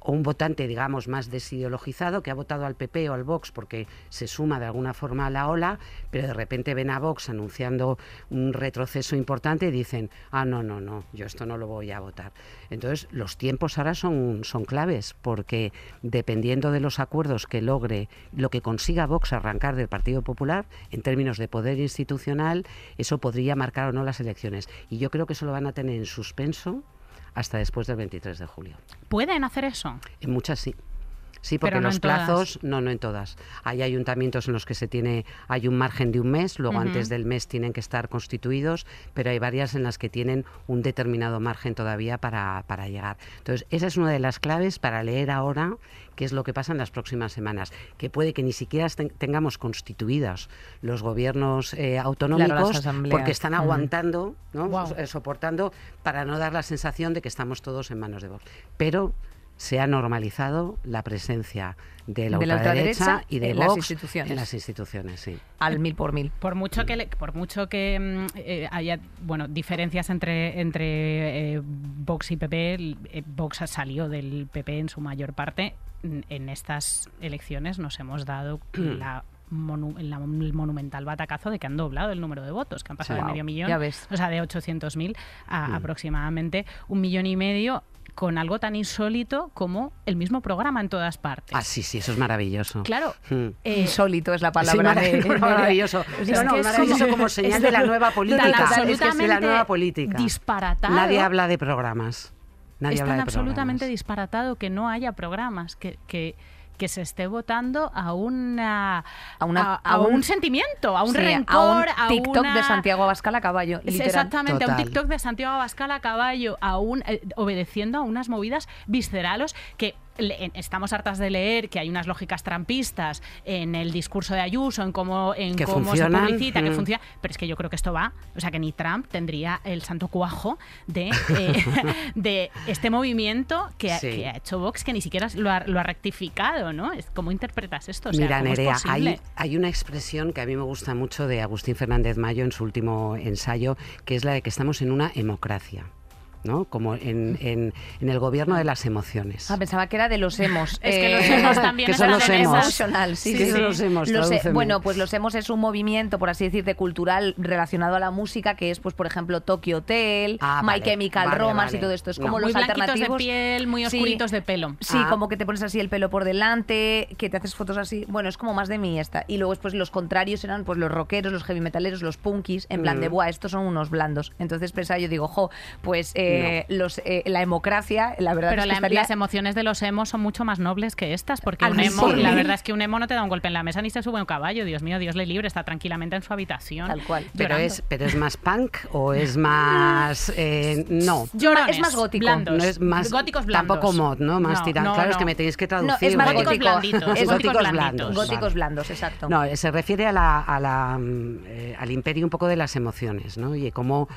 o un votante, digamos, más desideologizado que ha votado al PP o al Vox porque se suma de alguna forma a la ola, pero de repente ven a Vox anunciando un retroceso importante y dicen, ah, no, no, no, yo esto no lo voy a votar. Entonces, los tiempos ahora son, son claves porque dependiendo de los acuerdos que logre, lo que consiga Vox arrancar del Partido Popular, en términos de poder institucional, eso podría marcar o no las elecciones. Y yo creo que eso lo van a tener en suspenso hasta después del 23 de julio. ¿Pueden hacer eso? En muchas sí. Sí, porque los plazos, no, no en todas. Hay ayuntamientos en los que se tiene, hay un margen de un mes, luego antes del mes tienen que estar constituidos, pero hay varias en las que tienen un determinado margen todavía para, para llegar. Entonces, esa es una de las claves para leer ahora qué es lo que pasa en las próximas semanas, que puede que ni siquiera tengamos constituidos los gobiernos eh, autonómicos porque están aguantando, ¿no? Eh, soportando para no dar la sensación de que estamos todos en manos de Vox. Pero se ha normalizado la presencia de la, ultraderecha, y de Vox las instituciones. en las instituciones, sí. Al mil por mil. Por mucho que, por mucho que mm, eh, haya bueno diferencias entre, entre eh, Vox y PP, eh, Vox salió del PP en su mayor parte. En estas elecciones nos hemos dado *clears throat* la el monumental batacazo de que han doblado el número de votos, que han pasado de medio millón, o sea, de 800.000 a mm. aproximadamente un millón y medio con algo tan insólito como el mismo programa en todas partes. Ah, sí, sí, eso es maravilloso. Claro. Hmm. Eh, insólito es la palabra. maravilloso. maravilloso como, señal de la nueva política. absolutamente la nueva política. disparatado. Nadie habla de programas. Nadie es tan absolutamente disparatado que no haya programas, que, que que se esté votando a una a, una, a, un, sentimiento, a un rencor, a un TikTok de Santiago Abascal a caballo. Exactamente, a un TikTok de Santiago Abascal a caballo, a un, eh, obedeciendo a unas movidas viscerales que estamos hartas de leer que hay unas lógicas trampistas en el discurso de Ayuso, en cómo, en cómo se publicita, que mm. funciona, pero es que yo creo que esto va, o sea que ni Trump tendría el santo cuajo de, eh, *laughs* de este movimiento que, ha hecho Vox, que ni siquiera lo ha, rectificado, ¿no? ¿Cómo interpretas esto? Mira, Nerea, hay, hay una expresión que a mí me gusta mucho de Agustín Fernández Mayo en su último ensayo, que es la de que estamos en una democracia. ¿No? Como en, en, el gobierno de las emociones. Ah, pensaba que era de los hemos. es que los hemos también son los hemos. Sí, sí, los hemos, bueno, pues los hemos es un movimiento, por así decirte, cultural relacionado a la música, que es, pues, por ejemplo, Tokyo Hotel, ah, My Chemical Romance y todo esto. Es como los muy alternativos. de piel, muy oscuritos de pelo. Sí, ah. como que te pones así el pelo por delante, que te haces fotos así. Bueno, es como más de mí esta. Y luego, pues, los contrarios eran pues los rockeros, los heavy metaleros, los punkis, en plan de, mm. buah, estos son unos blandos. Entonces pensaba, yo digo, jo, pues... Eh, eh, los, eh, la democracia, la verdad Pero es que las emociones de los emos son mucho más nobles que estas, porque un emo, la verdad es que un emo no te da un golpe en la mesa ni se sube un caballo, Dios mío, Dios le libre, está tranquilamente en su habitación. Tal cual. Pero es, pero es más punk o es más... Eh, no. es más gótico. No es más, góticos blandos. Tampoco mod, ¿no? Más tirando. claro, es que me tenéis que traducir. No, es más góticos blanditos. Es góticos blandos. Góticos blandos, exacto. No, se refiere a la, a la, mm, eh, al imperio un poco de las emociones, ¿no? Y cómo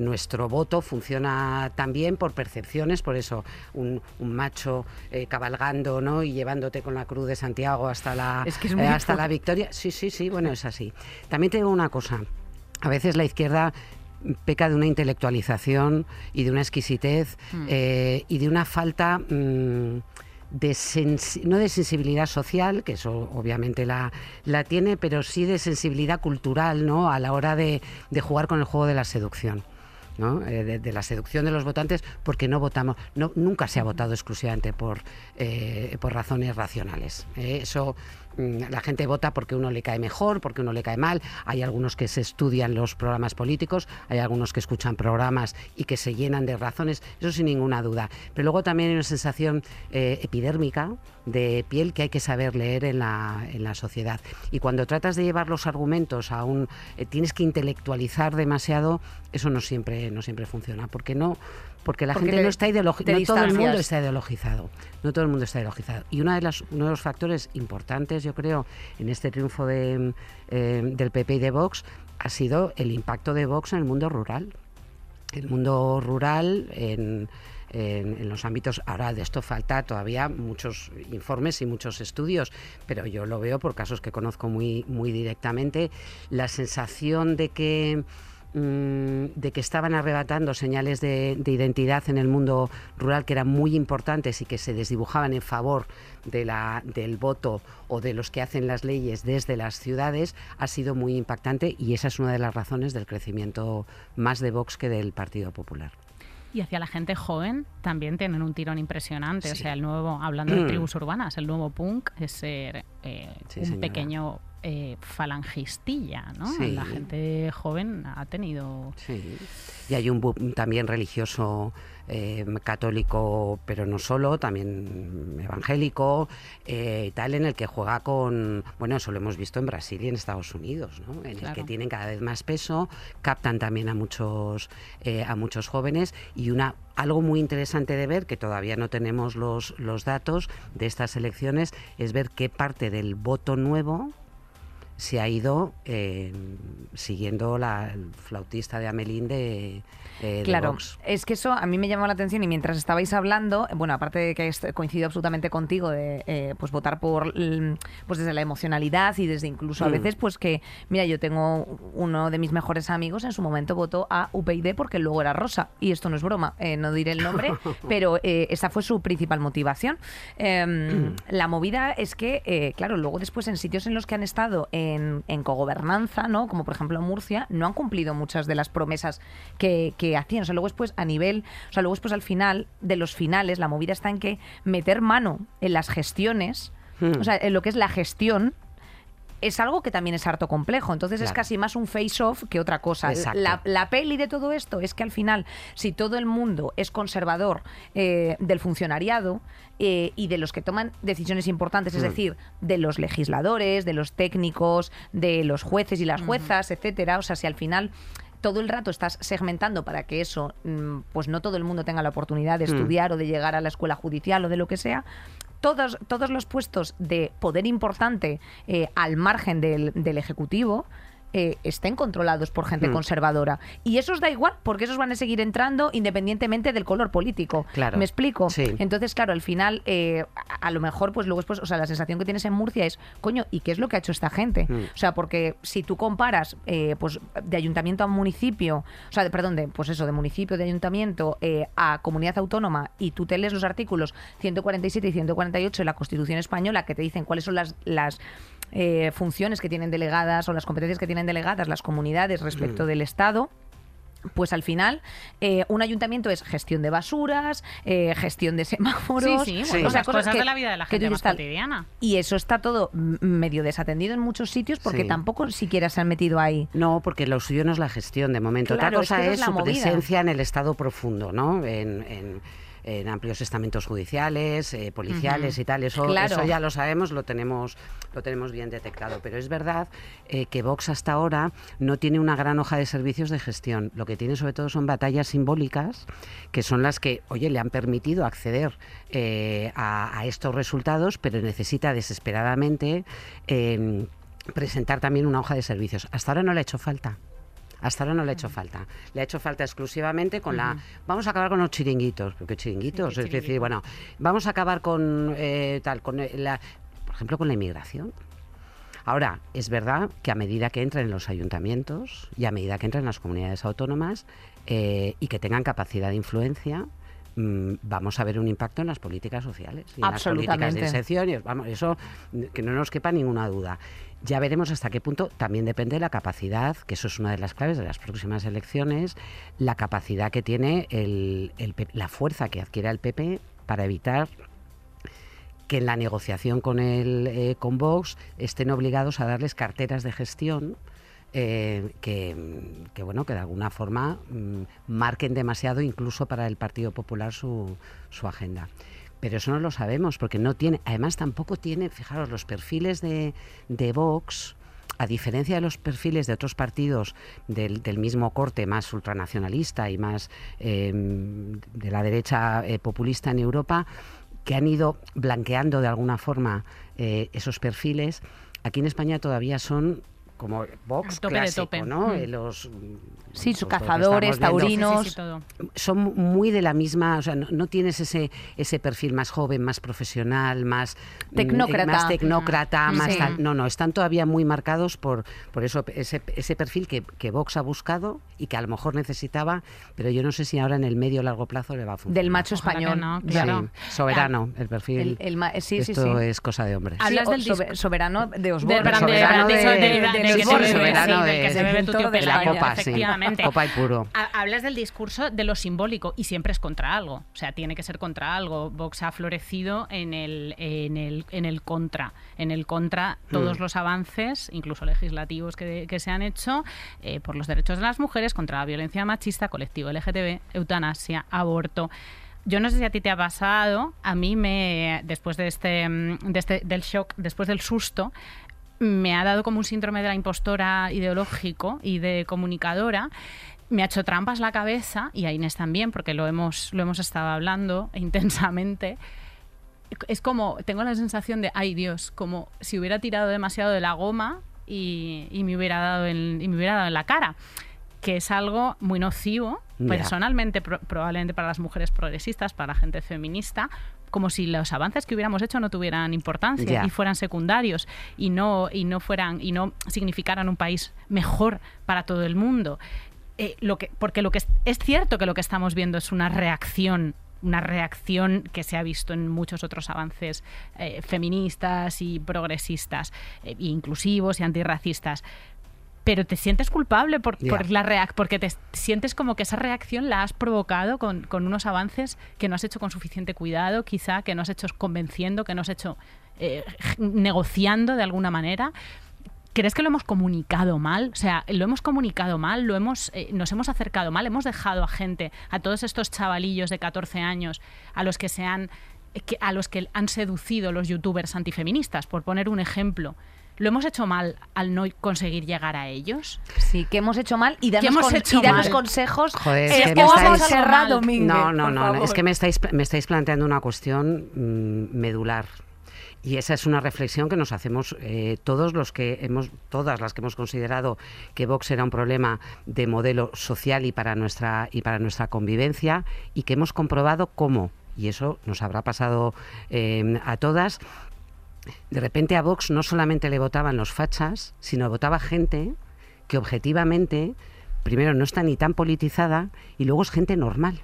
nuestro voto funciona bien por percepciones, por eso un, macho eh, cabalgando ¿no? y llevándote con la cruz de Santiago hasta la, eh, hasta la victoria. Sí, sí, sí, bueno, es así. También te digo una cosa, a veces la izquierda peca de una intelectualización y de una exquisitez mm. eh, y de una falta... Mm, de no de sensibilidad social, que eso obviamente la, la tiene, pero sí de sensibilidad cultural, ¿no? A la hora de, de jugar con el juego de la seducción. Eh, de, la seducción de los votantes, porque no votamos, no, nunca se ha votado exclusivamente por, eh, por razones racionales. Eh, eso la gente vota porque uno le cae mejor, porque uno le cae mal. Hay algunos que se estudian los programas políticos, hay algunos que escuchan programas y que se llenan de razones, eso sin ninguna duda. Pero luego también hay una sensación epidérmica de piel que hay que saber leer en la, en la sociedad. Y cuando tratas de llevar los argumentos a un... tienes que intelectualizar demasiado, eso no siempre no siempre funciona, porque no porque la gente no está ideologizada, no todo el mundo está ideologizado, no todo el mundo está ideologizado. Y una de las, uno de los factores importantes, yo creo, en este triunfo de, eh, del PP y de Vox ha sido el impacto de Vox en el mundo rural. El mundo rural en, en, los ámbitos. Ahora de esto falta todavía muchos informes y muchos estudios, pero yo lo veo por casos que conozco muy, muy directamente. La sensación de que Mm, de que estaban arrebatando señales de, identidad en el mundo rural que eran muy importantes y que se desdibujaban en favor de la, del voto o de los que hacen las leyes desde las ciudades ha sido muy impactante y esa es una de las razones del crecimiento más de Vox que del Partido Popular. Y hacia la gente joven también tienen un tirón impresionante. O sea, el nuevo, hablando de tribus urbanas, el nuevo punk es ser eh, un pequeño eh, falangistilla, ¿no? La gente joven ha tenido... Sí. Y hay un boom también religioso eh, católico, pero no solo, también evangélico, eh, y tal, en el que juega con, bueno, eso lo hemos visto en Brasil y en Estados Unidos, ¿no? En el que tienen cada vez más peso, captan también a muchos, a muchos jóvenes y una algo muy interesante de ver, que todavía no tenemos los, los datos de estas elecciones, es ver qué parte del voto nuevo se ha ido eh, siguiendo la, el flautista de Amelín de, claro, es que eso a mí me llamó la atención y mientras estabais hablando, bueno, aparte de que coincido absolutamente contigo de eh, pues votar por pues desde la emocionalidad y desde incluso a mm. veces pues que mira, yo tengo uno de mis mejores amigos en su momento votó a UPyD porque luego era rosa y esto no es broma, eh, no diré el nombre, *laughs* pero eh, esa fue su principal motivación. Em, la movida es que claro, luego después en sitios en los que han estado en, en cogobernanza, ¿no? Como por ejemplo Murcia, no han cumplido muchas de las promesas que hacían. O sea, luego después a nivel, o sea, luego después al final de los finales, la movida está en que meter mano en las gestiones, hmm. o sea, en lo que es la gestión, es algo que también es harto complejo. Entonces es casi más un face-off que otra cosa. La, peli de todo esto es que al final, si todo el mundo es conservador eh, del funcionariado eh, y de los que toman decisiones importantes, es hmm. decir, de los legisladores, de los técnicos, de los jueces y las juezas, etcétera, o sea, si al final todo el rato estás segmentando para que eso, mm, pues no todo el mundo tenga la oportunidad de mm. estudiar o de llegar a la escuela judicial o de lo que sea, todos, todos los puestos de poder importante eh, al margen del, del Ejecutivo eh, estén controlados por gente hmm. conservadora. Y eso os da igual, porque esos van a seguir entrando independientemente del color político. Claro. ¿Me explico? Entonces, claro, al final, eh, a, lo mejor, pues luego después, o sea, la sensación que tienes en Murcia es, coño, ¿y qué es lo que ha hecho esta gente? Hmm. O sea, porque si tú comparas, eh, pues, de ayuntamiento a municipio, o sea, de, perdón, de, pues eso, de municipio, de ayuntamiento a comunidad autónoma, y tú te lees los artículos 147 y 148 de la Constitución española que te dicen cuáles son las, las eh, funciones que tienen delegadas o las competencias que tienen delegadas las comunidades respecto mm. del Estado. Pues al final, eh, un ayuntamiento es gestión de basuras, eh, gestión de *laughs* semáforos, sí, sí, o sea, cosas de la vida de la gente más cotidiana. Y eso está todo medio desatendido en muchos sitios porque tampoco siquiera se han metido ahí. No, porque lo suyo no es la gestión de momento. Otra cosa es, su presencia en el estado profundo, ¿no? en en amplios estamentos judiciales, eh, policiales y tal. Eso, eso ya lo sabemos, lo tenemos, lo tenemos bien detectado. Pero es verdad eh, que Vox hasta ahora no tiene una gran hoja de servicios de gestión. Lo que tiene sobre todo son batallas simbólicas, que son las que, oye, le han permitido acceder eh, a, estos resultados, pero necesita desesperadamente em, presentar también una hoja de servicios. Hasta ahora no le ha hecho falta. Hasta ahora no le ha hecho falta. Le ha hecho falta exclusivamente con la... Vamos a acabar con los chiringuitos. porque chiringuitos? es decir, bueno, vamos a acabar con eh, tal, con la... Por ejemplo, con la inmigración. Ahora, es verdad que a medida que entren en los ayuntamientos y a medida que entren en las comunidades autónomas eh, y que tengan capacidad de influencia, mm, vamos a ver un impacto en las políticas sociales y en las políticas de inserción. vamos, eso que no nos quepa ninguna duda. Ya veremos hasta qué punto. También depende de la capacidad, que eso es una de las claves de las próximas elecciones, la capacidad que tiene la fuerza que adquiere el PP para evitar que en la negociación con el eh, con Vox estén obligados a darles carteras de gestión eh, que, bueno que de alguna forma mm, marquen demasiado incluso para el Partido Popular su agenda pero eso no lo sabemos porque no tiene además tampoco tiene fijaros los perfiles de, de Vox a diferencia de los perfiles de otros partidos del, mismo corte, más ultranacionalista y más eh, de la derecha populista en Europa, que han ido blanqueando de alguna forma eh, esos perfiles, aquí en España todavía son como Vox clásico, ¿no? Mm. Eh, los Sí, sus cazadores, taurinos. Son muy de la misma, o sea, no, tienes ese, ese perfil más joven, más profesional, más mm, tecnócrata, más, tecnócrata, más no, no, están todavía muy marcados por, por eso, ese, ese perfil que, que, Vox ha buscado y que a lo mejor necesitaba, pero yo no sé si ahora en el medio o largo plazo le va a funcionar. Del macho español, claro. soberano, el perfil. El, sí, esto es cosa de hombres. Hablas del soberano de Osborne. Del soberano de, de, que se bebe tu de la copa, efectivamente. Copa y puro. Hablas del discurso de lo simbólico y siempre es contra algo. O sea, tiene que ser contra algo. Vox ha florecido en el, en el, en el contra. En el contra todos mm. los avances, incluso legislativos que, se han hecho eh, por los derechos de las mujeres, contra la violencia machista, colectivo LGTB, eutanasia, aborto. Yo no sé si a ti te ha pasado, a mí me, después de este, de este del shock, después del susto, me ha dado como un síndrome de la impostora ideológico y de comunicadora me ha hecho trampas la cabeza, y a Inés también, porque lo hemos, lo hemos estado hablando *laughs* intensamente. Es como, tengo la sensación de, ay Dios, como si hubiera tirado demasiado de la goma y, me, hubiera dado en, y me hubiera dado en la cara, que es algo muy nocivo, personalmente, probablemente para las mujeres progresistas, para la gente feminista, como si los avances que hubiéramos hecho no tuvieran importancia y fueran secundarios y no y no fueran y no significaran un país mejor para todo el mundo. Eh, lo que, porque lo que es, cierto que lo que estamos viendo es una reacción una reacción que se ha visto en muchos otros avances eh, feministas y progresistas, eh, inclusivos y antirracistas pero te sientes culpable por, la reac porque te sientes como que esa reacción la has provocado con, unos avances que no has hecho con suficiente cuidado, quizá, que no has hecho convenciendo, que no has hecho eh, negociando de alguna manera. ¿Crees que lo hemos comunicado mal? O sea, lo hemos comunicado mal, lo hemos, eh, nos hemos acercado mal, hemos dejado a gente, a todos estos chavalillos de 14 años, a los que se han, a los que han seducido los youtubers antifeministas, por poner un ejemplo. ¿Lo hemos hecho mal al no conseguir llegar a ellos? Sí, que hemos hecho mal y damos, consejos. Joder, es que, estáis... cerrado, No, no, no, es que me estáis, me estáis planteando una cuestión mm, medular. Y esa es una reflexión que nos hacemos eh, todos los que hemos, todas las que hemos considerado que Vox era un problema de modelo social y para nuestra y para nuestra convivencia y que hemos comprobado cómo y eso nos habrá pasado eh, a todas de repente a Vox no solamente le votaban los fachas, sino votaba gente que objetivamente, primero, no está ni tan politizada y luego es gente normal.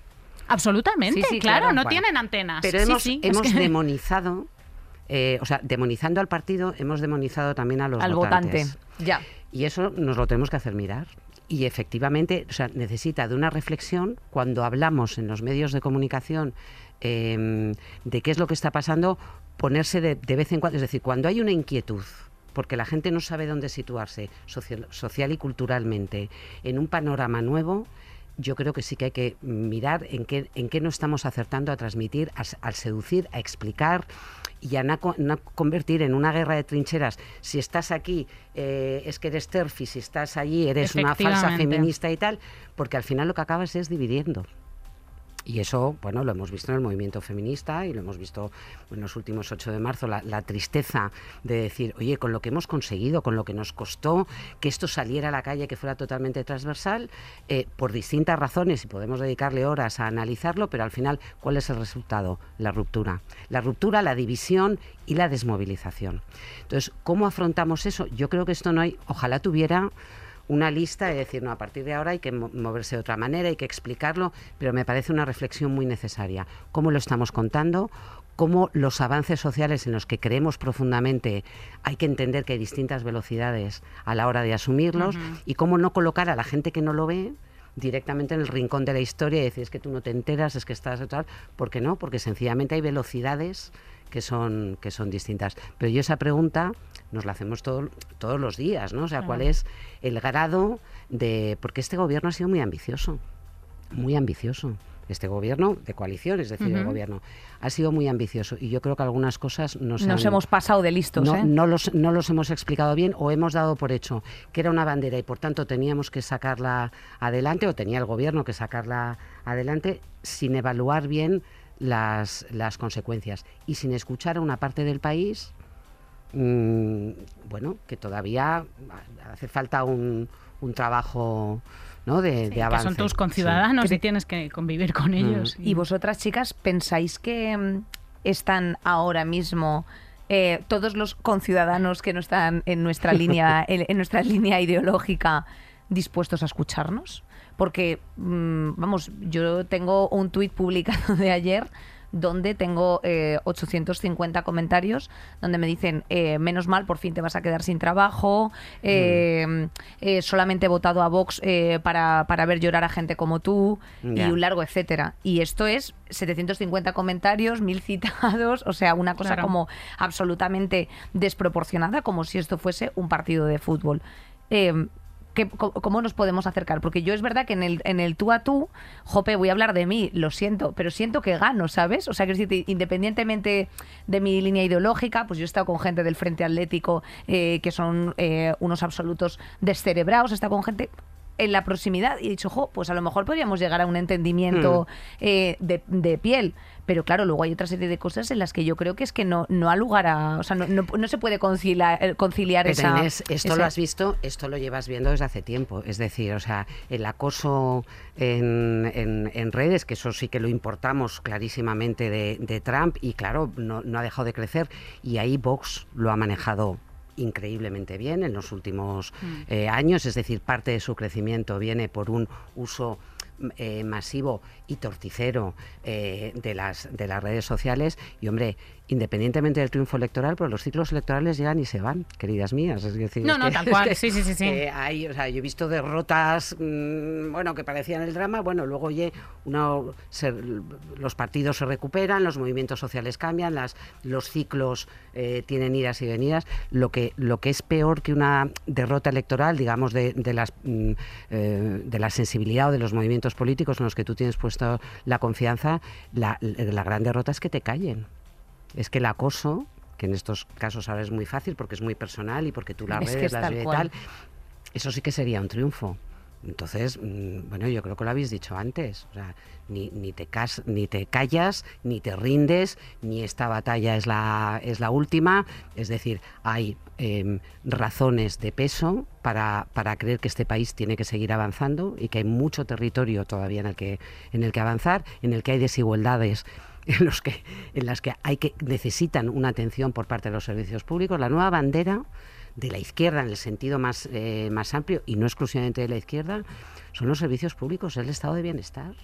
Absolutamente, claro, no tienen antenas. Pero hemos, hemos demonizado, eh, o sea, demonizando al partido, hemos demonizado también a los al votante. Ya. Y eso nos lo tenemos que hacer mirar. Y efectivamente, o sea, necesita de una reflexión cuando hablamos en los medios de comunicación Em, de qué es lo que está pasando, ponerse de, vez en cuando, es decir, cuando hay una inquietud porque la gente no sabe dónde situarse social, y culturalmente en un panorama nuevo, yo creo que sí que hay que mirar en qué, en qué no estamos acertando a transmitir, a, seducir, a explicar y a no, convertir en una guerra de trincheras. Si estás aquí eh, es que eres TERF y si estás allí eres una falsa feminista y tal, porque al final lo que acabas es dividiendo Y eso, bueno, lo hemos visto en el movimiento feminista y lo hemos visto en los últimos 8 de marzo, la, tristeza de decir, oye, con lo que hemos conseguido, con lo que nos costó que esto saliera a la calle, que fuera totalmente transversal, eh, por distintas razones, y podemos dedicarle horas a analizarlo, pero al final, ¿cuál es el resultado? La ruptura. La ruptura, la división y la desmovilización. Entonces, ¿cómo afrontamos eso? Yo creo que esto no hay, ojalá tuviera una lista y decir, no, a partir de ahora hay que moverse de otra manera, hay que explicarlo, pero me parece una reflexión muy necesaria. ¿Cómo lo estamos contando? cómo los avances sociales en los que creemos profundamente hay que entender que hay distintas velocidades a la hora de asumirlos y cómo no colocar a la gente que no lo ve directamente en el rincón de la historia y decir es que tú no te enteras, es que estás tal, ¿por qué no? Porque sencillamente hay velocidades que son, que son distintas. Pero yo esa pregunta nos la hacemos todos los días, ¿no? O sea, ¿cuál es el grado de...? Porque este gobierno ha sido muy ambicioso, muy ambicioso. Este gobierno de coalición, es decir, el gobierno, ha sido muy ambicioso y yo creo que algunas cosas nos, nos hemos pasado de listos. No, ¿eh? no, los, no los hemos explicado bien o hemos dado por hecho que era una bandera y por tanto teníamos que sacarla adelante o tenía el gobierno que sacarla adelante sin evaluar bien las, las consecuencias y sin escuchar a una parte del país, mm, bueno, que todavía hace falta un, un trabajo ¿no? de, de avance. Que son tus conciudadanos y tienes que convivir con mm. ellos. Y... vosotras, chicas, pensáis que mm, están ahora mismo eh, todos los conciudadanos que no están en nuestra línea, *laughs* en nuestra línea ideológica dispuestos a escucharnos? Porque, mm, vamos, yo tengo un tuit publicado de ayer donde tengo 850 eh, comentarios donde me dicen, eh, menos mal, por fin te vas a quedar sin trabajo, eh, mm. solamente he votado a Vox para, para, ver llorar a gente como tú y un largo etcétera. Y esto es 750 comentarios, mil citados, o sea, una cosa como absolutamente desproporcionada, como si esto fuese un partido de fútbol. ¿Cómo nos podemos acercar? Porque yo es verdad que en el, en el tú a tú, Jope, voy a hablar de mí, lo siento, pero siento que gano, ¿sabes? O sea, que independientemente de mi línea ideológica, pues yo he estado con gente del Frente Atlético eh, que son eh, unos absolutos descerebrados, he estado con gente en la proximidad y he dicho, jo, pues a lo mejor podríamos llegar a un entendimiento hmm. eh, de, piel. Pero claro, luego hay otra serie de cosas en las que yo creo que es que no, no ha lugar a. O sea, no, no, se puede conciliar, eh, conciliar esa. esto lo has visto, esto lo llevas viendo desde hace tiempo. Es decir, o sea, el acoso en, en, redes, que eso sí que lo importamos clarísimamente de, de Trump, y claro, no, no ha dejado de crecer. Y ahí Vox lo ha manejado increíblemente bien en los últimos mm. eh, años, es decir, parte de su crecimiento viene por un uso eh, masivo y torticero eh, de, las, de las redes sociales. Y hombre, independientemente del triunfo electoral, pero los ciclos electorales llegan y se van, queridas mías. Es decir, no, no, tal cual. *laughs* sí, sí, sí. sí. hay, o sea, yo he visto derrotas, mm, bueno, que parecían el drama. Bueno, luego oye, uno, los partidos se recuperan, los movimientos sociales cambian, las, los ciclos eh, tienen idas y venidas. Lo que, lo que es peor que una derrota electoral, digamos, de, de las, mm, de la sensibilidad o de los movimientos políticos en los que tú tienes puesto la confianza, la, la gran derrota es que te callen. Es que el acoso, que en estos casos ahora es muy fácil porque es muy personal y porque tú las redes, las y tal, eso sí que sería un triunfo. Entonces, mm, bueno, yo creo que lo habéis dicho antes. O sea, ni, ni, te cas, ni te callas, ni te rindes, ni esta batalla es la, es la última. Es decir, hay em, razones de peso para, para, creer que este país tiene que seguir avanzando y que hay mucho territorio todavía en el que, en el que avanzar, en el que hay desigualdades en, los que, en las que, hay que necesitan una atención por parte de los servicios públicos. La nueva bandera de la izquierda en el sentido más, eh, más amplio y no exclusivamente de la izquierda son los servicios públicos, el estado de bienestar.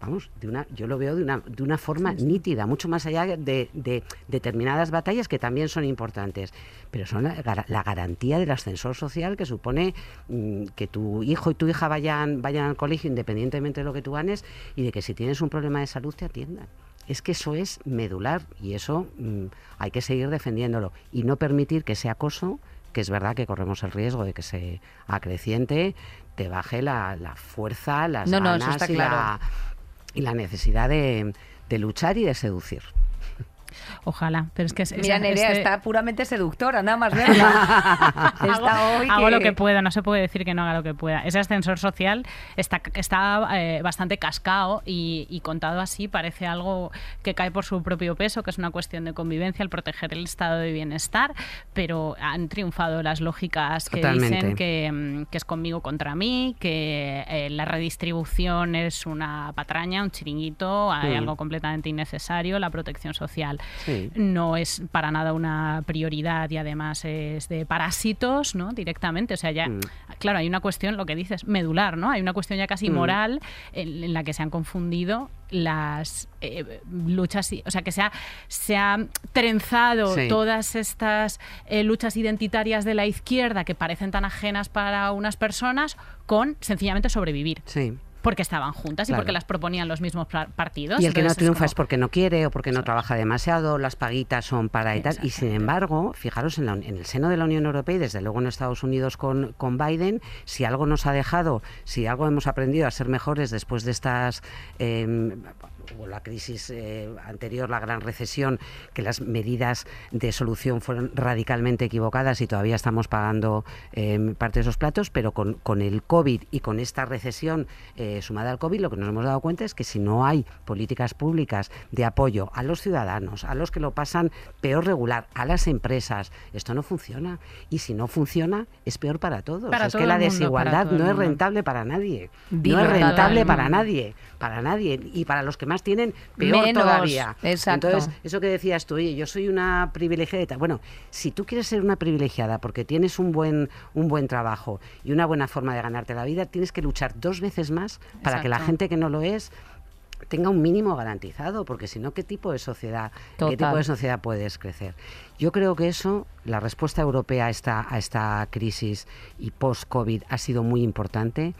Vamos, de una, yo lo veo de una, de una forma nítida, mucho más allá de, de, determinadas batallas que también son importantes, pero son la, la garantía del ascensor social que supone mm, que tu hijo y tu hija vayan, vayan al colegio independientemente de lo que tú ganes y de que si tienes un problema de salud te atiendan es que eso es medular y eso mm, hay que seguir defendiéndolo y no permitir que ese acoso, que es verdad que corremos el riesgo de que se acreciente, te baje la, fuerza, las ganas y, la, y, la, necesidad de, de luchar y de seducir. Ojalá, pero es que... Es, Mira, Nerea este- está puramente seductora, nada más verla. *laughs* hago, está hoy hago que- lo que puedo, no se puede decir que no haga lo que pueda. Ese ascensor social está, está eh, bastante cascado y, y contado así parece algo que cae por su propio peso, que es una cuestión de convivencia, el proteger el estado de bienestar, pero han triunfado las lógicas que Totalmente. dicen que, mm, que es conmigo contra mí, que eh, la redistribución es una patraña, un chiringuito, hay Mm. algo completamente innecesario, la protección social Sí. no es para nada una prioridad y además es de parásitos, ¿no? Directamente. O sea, ya, Mm. claro, hay una cuestión, lo que dices, medular, ¿no? Hay una cuestión ya casi Mm. moral en, en la que se han confundido las eh, luchas, o sea, que se ha, se ha trenzado Sí. todas estas eh, luchas identitarias de la izquierda que parecen tan ajenas para unas personas con sencillamente sobrevivir. Sí. Porque estaban juntas y porque las proponían los mismos par- partidos. Y el que no triunfa como- es porque no quiere o porque no trabaja demasiado, las paguitas son para y tal. Y sin embargo, fijaros en, la en el seno de la Unión Europea y desde luego en Estados Unidos con, con Biden, si algo nos ha dejado, si algo hemos aprendido a ser mejores después de estas... eh, o la crisis eh, anterior, la gran recesión, que las medidas de solución fueron radicalmente equivocadas y todavía estamos pagando eh, parte de esos platos, pero con, con el COVID y con esta recesión eh, sumada al COVID, lo que nos hemos dado cuenta es que si no hay políticas públicas de apoyo a los ciudadanos, a los que lo pasan peor regular, a las empresas, esto no funciona. Y si no funciona, es peor para todos. Para es todo que la mundo, desigualdad no es rentable para nadie. Dilo, no es rentable para nadie, para nadie. Y para los que más tienen, peor Menos, todavía. exacto. Entonces, eso que decías tú, oye, yo soy una privilegiada. Bueno, si tú quieres ser una privilegiada porque tienes un buen, un buen trabajo y una buena forma de ganarte la vida, tienes que luchar dos veces más para que la Exacto. gente que no lo es tenga un mínimo garantizado, porque si no, ¿qué tipo de sociedad, qué tipo Total. de sociedad puedes crecer? Yo creo que eso, la respuesta europea a esta, a esta crisis y post-COVID ha sido muy importante.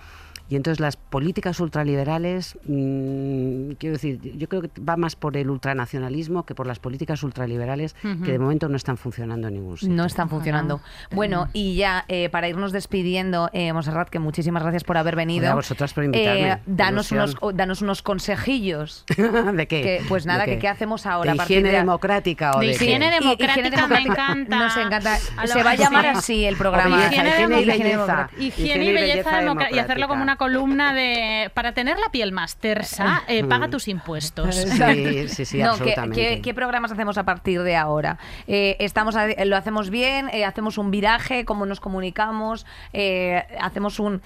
Y entonces las políticas ultraliberales, mm, quiero decir, yo creo que va más por el ultranacionalismo que por las políticas ultraliberales Ujú. que de momento no están funcionando en ningún sitio. No están funcionando. Bueno, y ya eh, para irnos despidiendo, eh, Monserrat, que muchísimas gracias por haber venido. Joder, a vosotras por invitarme. Eh, danos, Ilusión. unos, o- danos unos consejillos. *laughs* ¿De qué? Que, pues ¿De nada, qué? que qué hacemos ahora. ¿De a higiene de- democrática o De de, higiene Y- democrática higiene me democrática. encanta. Nos encanta. Se va a llamar sí. así el programa. belleza, Higiene higiene y belleza. Higiene y belleza democrática. Y hacerlo como una columna de. Para tener la piel más tersa, eh, paga tus impuestos. *laughs* Sí, sí, sí, no, ¿qué, absolutamente. qué, qué programas hacemos a partir de ahora? Eh, estamos a- lo hacemos bien, eh, hacemos un viraje, cómo nos comunicamos, eh, hacemos un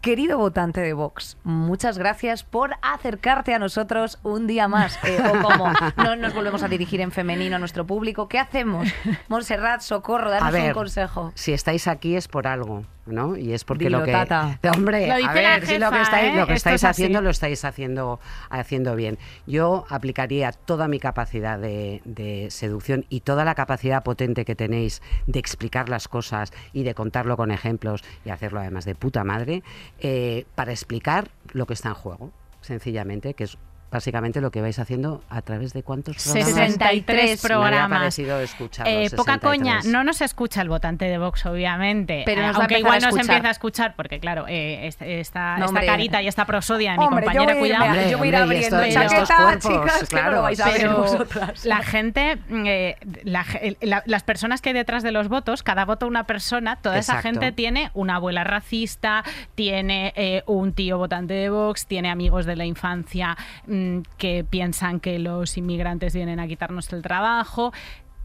querido votante de Vox. Muchas gracias por acercarte a nosotros un día más. Eh, o cómo *laughs* no nos volvemos a dirigir en femenino a nuestro público. ¿Qué hacemos? Montserrat, socorro, danos a ver, un consejo. Si estáis aquí es por algo, ¿no? Y es porque Dilo, lo que Tata. *laughs* hombre, Lo dice a la ver, si lo que estáis, ¿eh? lo que Esto estáis es así. haciendo lo estáis haciendo haciendo bien. Yo aplicaría toda mi capacidad de, de seducción y toda la capacidad potente que tenéis de explicar las cosas y de contarlo con ejemplos y hacerlo además de puta madre eh, para explicar lo que está en juego, sencillamente, que es básicamente lo que vais haciendo a través de cuántos programas. 63 Me había Me había programas. parecido escucharlos, Eh, poca 63. coña, no nos escucha el votante de Vox, obviamente. Pero Eh, nos aunque igual nos escuchar. empieza a escuchar, porque claro, eh, es- esta, No, esta hombre. carita y esta prosodia de mi Hombre, compañera, cuidado. yo voy a ir Hombre, abriendo estos chaqueta, cuerpos, chicas, que no claro. lo vais a ver vosotras. la gente, eh, la ge- la- las personas que hay detrás de los votos, cada voto una persona, toda esa gente tiene una abuela racista, tiene eh, un tío votante de Vox, tiene amigos de la infancia que piensan que los inmigrantes vienen a quitarnos el trabajo.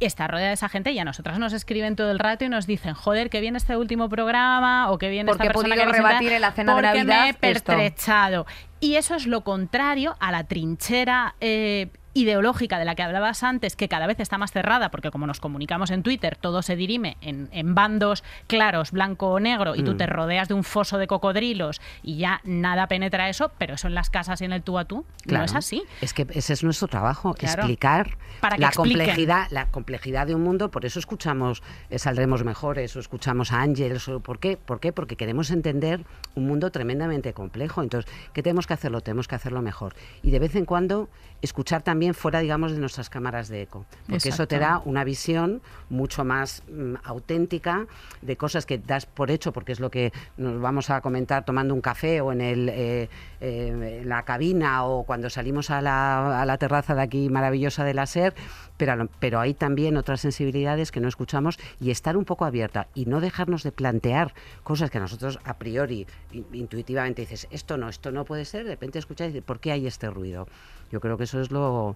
Está rodeada de esa gente y a nosotras nos escriben todo el rato y nos dicen, joder, que viene este último programa o que viene Porque esta persona que rebatir en la cena de porque Navidad me he esto". pertrechado. Y eso es lo contrario a la trinchera eh, ideológica de la que hablabas antes, que cada vez está más cerrada, porque como nos comunicamos en Twitter, todo se dirime en, en bandos claros, blanco o negro, y tú Mm. te rodeas de un foso de cocodrilos y ya nada penetra eso, pero eso en las casas y en el tú a tú no Claro. es así. Es que ese es nuestro trabajo, Claro. explicar Para la expliquen. complejidad, la complejidad de un mundo. Por eso escuchamos eh, Saldremos Mejores o escuchamos a Ángeles. ¿Por qué? ¿Por qué? Porque queremos entender un mundo tremendamente complejo. Entonces, ¿qué tenemos que hacerlo? Tenemos que hacerlo mejor. Y de vez en cuando escuchar también fuera, digamos, de nuestras cámaras de eco. Porque eso te da una visión mucho más mm, auténtica de cosas que das por hecho, porque es lo que nos vamos a comentar tomando un café o en el, eh, eh, la cabina o cuando salimos a la, a la terraza de aquí maravillosa de la SER, pero, pero hay también otras sensibilidades que no escuchamos y estar un poco abierta y no dejarnos de plantear cosas que nosotros a priori intuitivamente dices, esto no, esto no puede ser, de repente escuchas y dices, ¿por qué hay este ruido? Yo creo que eso es lo,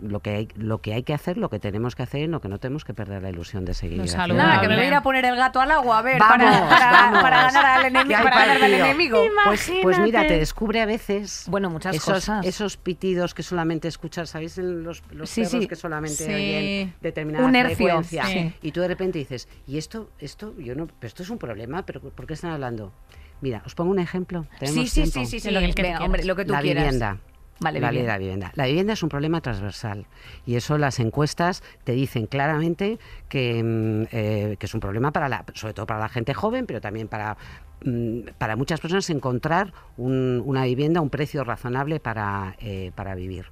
lo que hay lo que hay que hacer, lo que tenemos que hacer y lo que no tenemos que perder la ilusión de seguir. Nada, que me voy a ir a poner el gato al agua, a ver, para, para, ganar al enemigo. Para al enemigo. Pues, pues, mira, te descubre a veces bueno, muchas esos, cosas. esos pitidos que solamente escuchas, ¿sabéis? Los, los sí, perros sí. que solamente sí. oyen determinada Un frecuencia. Sí. Y tú de repente dices, y esto, esto, yo no, pero esto es un problema, pero ¿por qué están hablando? Mira, os pongo un ejemplo. Sí, sí, sí, sí, sí, lo que, Venga, hombre, lo que tú la quieras. vivienda. Vale, la bien. ley de la vivienda. La vivienda es un problema transversal y eso las encuestas te dicen claramente que, mm, eh, que es un problema para la, sobre todo para la gente joven, pero también para mm, para muchas personas encontrar un- una vivienda a un precio razonable para, eh, para vivir.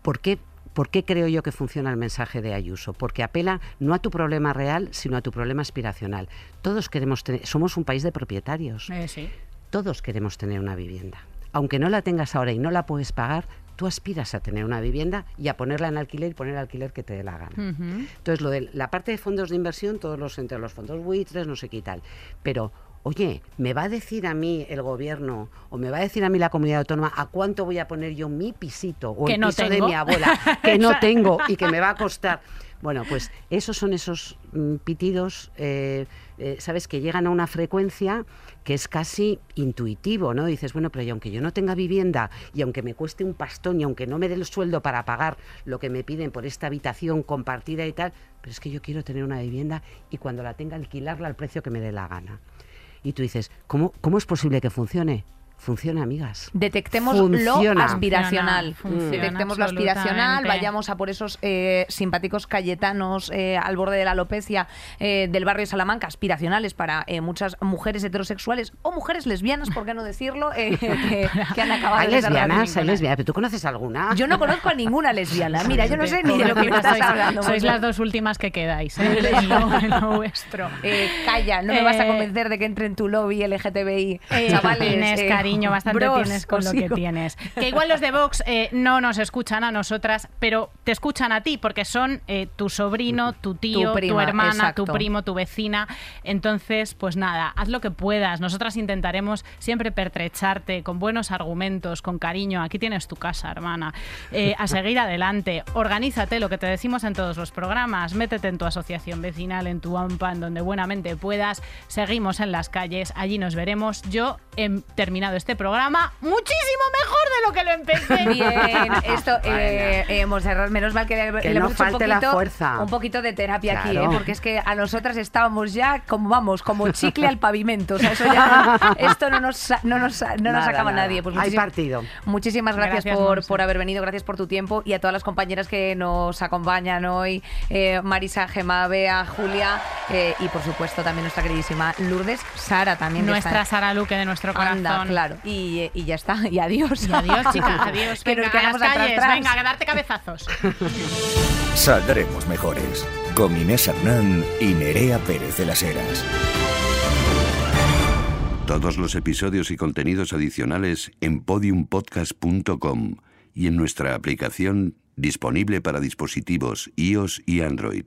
¿Por qué, ¿Por qué creo yo que funciona el mensaje de Ayuso? Porque apela no a tu problema real, sino a tu problema aspiracional. Todos queremos tener, somos un país de propietarios. Eh, sí. Todos queremos tener una vivienda. Aunque no la tengas ahora y no la puedes pagar, tú aspiras a tener una vivienda y a ponerla en alquiler y poner el alquiler que te dé la gana. Entonces, lo de la parte de fondos de inversión, todos los entre los fondos buitres, no sé qué y tal. Pero, oye, ¿me va a decir a mí el gobierno o me va a decir a mí la comunidad autónoma a cuánto voy a poner yo mi pisito o Que el no piso de mi abuela que no *laughs* tengo y que me va a costar? Bueno, pues esos son esos mm, pitidos, eh, eh, ¿sabes? Que llegan a una frecuencia que es casi intuitivo, ¿no? Dices, bueno, pero y aunque yo no tenga vivienda y aunque me cueste un pastón y aunque no me dé el sueldo para pagar lo que me piden por esta habitación compartida y tal, pero es que yo quiero tener una vivienda y cuando la tenga alquilarla al precio que me dé la gana. Y tú dices, ¿cómo, cómo es posible que funcione? Funciona, amigas. Detectemos Funciona. lo aspiracional. Funciona, Detectemos lo aspiracional, vayamos a por esos eh, simpáticos cayetanos eh, al borde de la alopecia eh, del barrio de Salamanca, aspiracionales para eh, muchas mujeres heterosexuales o mujeres lesbianas, por qué no decirlo, eh, *laughs* que, que han acabado Hay de lesbianas, hay lesbianas, pero tú conoces alguna. Yo no conozco a ninguna lesbiana. Mira, yo no sé ni de lo que me estás hablando. sois las dos últimas que quedáis ¿eh? *laughs* en, lo, en lo vuestro. Eh, calla, no me vas a convencer de que entre en tu lobby LGTBI. Eh, Chavales, Inés, eh, cariño, *laughs* bastante bros, tienes con lo que tienes. Que igual los de Vox eh, no nos escuchan a nosotras, pero te escuchan a ti porque son eh, tu sobrino, tu tío, tu, prima, hermana, exacto. tu primo, tu vecina. Entonces, pues nada, haz lo que puedas. Nosotras intentaremos siempre pertrecharte con buenos argumentos, con cariño. Aquí tienes tu casa, hermana. Eh, a seguir *laughs* adelante. Organízate, lo que te decimos en todos los programas. Métete en tu asociación vecinal, en tu AMPA, en donde buenamente puedas. Seguimos en las calles, allí nos veremos. Yo he terminado este programa muchísimo mejor de lo que lo empecé. *laughs* Bien, esto, eh, eh, Montserrat, menos mal que, le, Que le no hemos hecho un falte la poquito, fuerza. un poquito de terapia aquí. ¿eh? porque es que a nosotras estábamos ya como vamos, como chicle al pavimento. O sea, eso ya, *laughs* esto no nos, no nos, no nos acaba nada. nadie. Pues Hay partido. Muchísimas gracias, Gracias, por, por haber venido, gracias por tu tiempo y a todas las compañeras que nos acompañan hoy, eh, Marisa, Gemma, Bea, Julia eh, y por supuesto también nuestra queridísima Lourdes, Sara también. Nuestra Sara Luque de nuestro corazón. Anda, claro. Y, eh, y ya está, y adiós. Y adiós, chica, *laughs* adiós. que Venga, nos a las calles, venga, a darte cabezazos. *laughs* Saldremos mejores. Con Inés Hernán y Nerea Pérez de las Heras. Todos los episodios y contenidos adicionales en podiumpodcast.com y en nuestra aplicación disponible para dispositivos iOS y Android.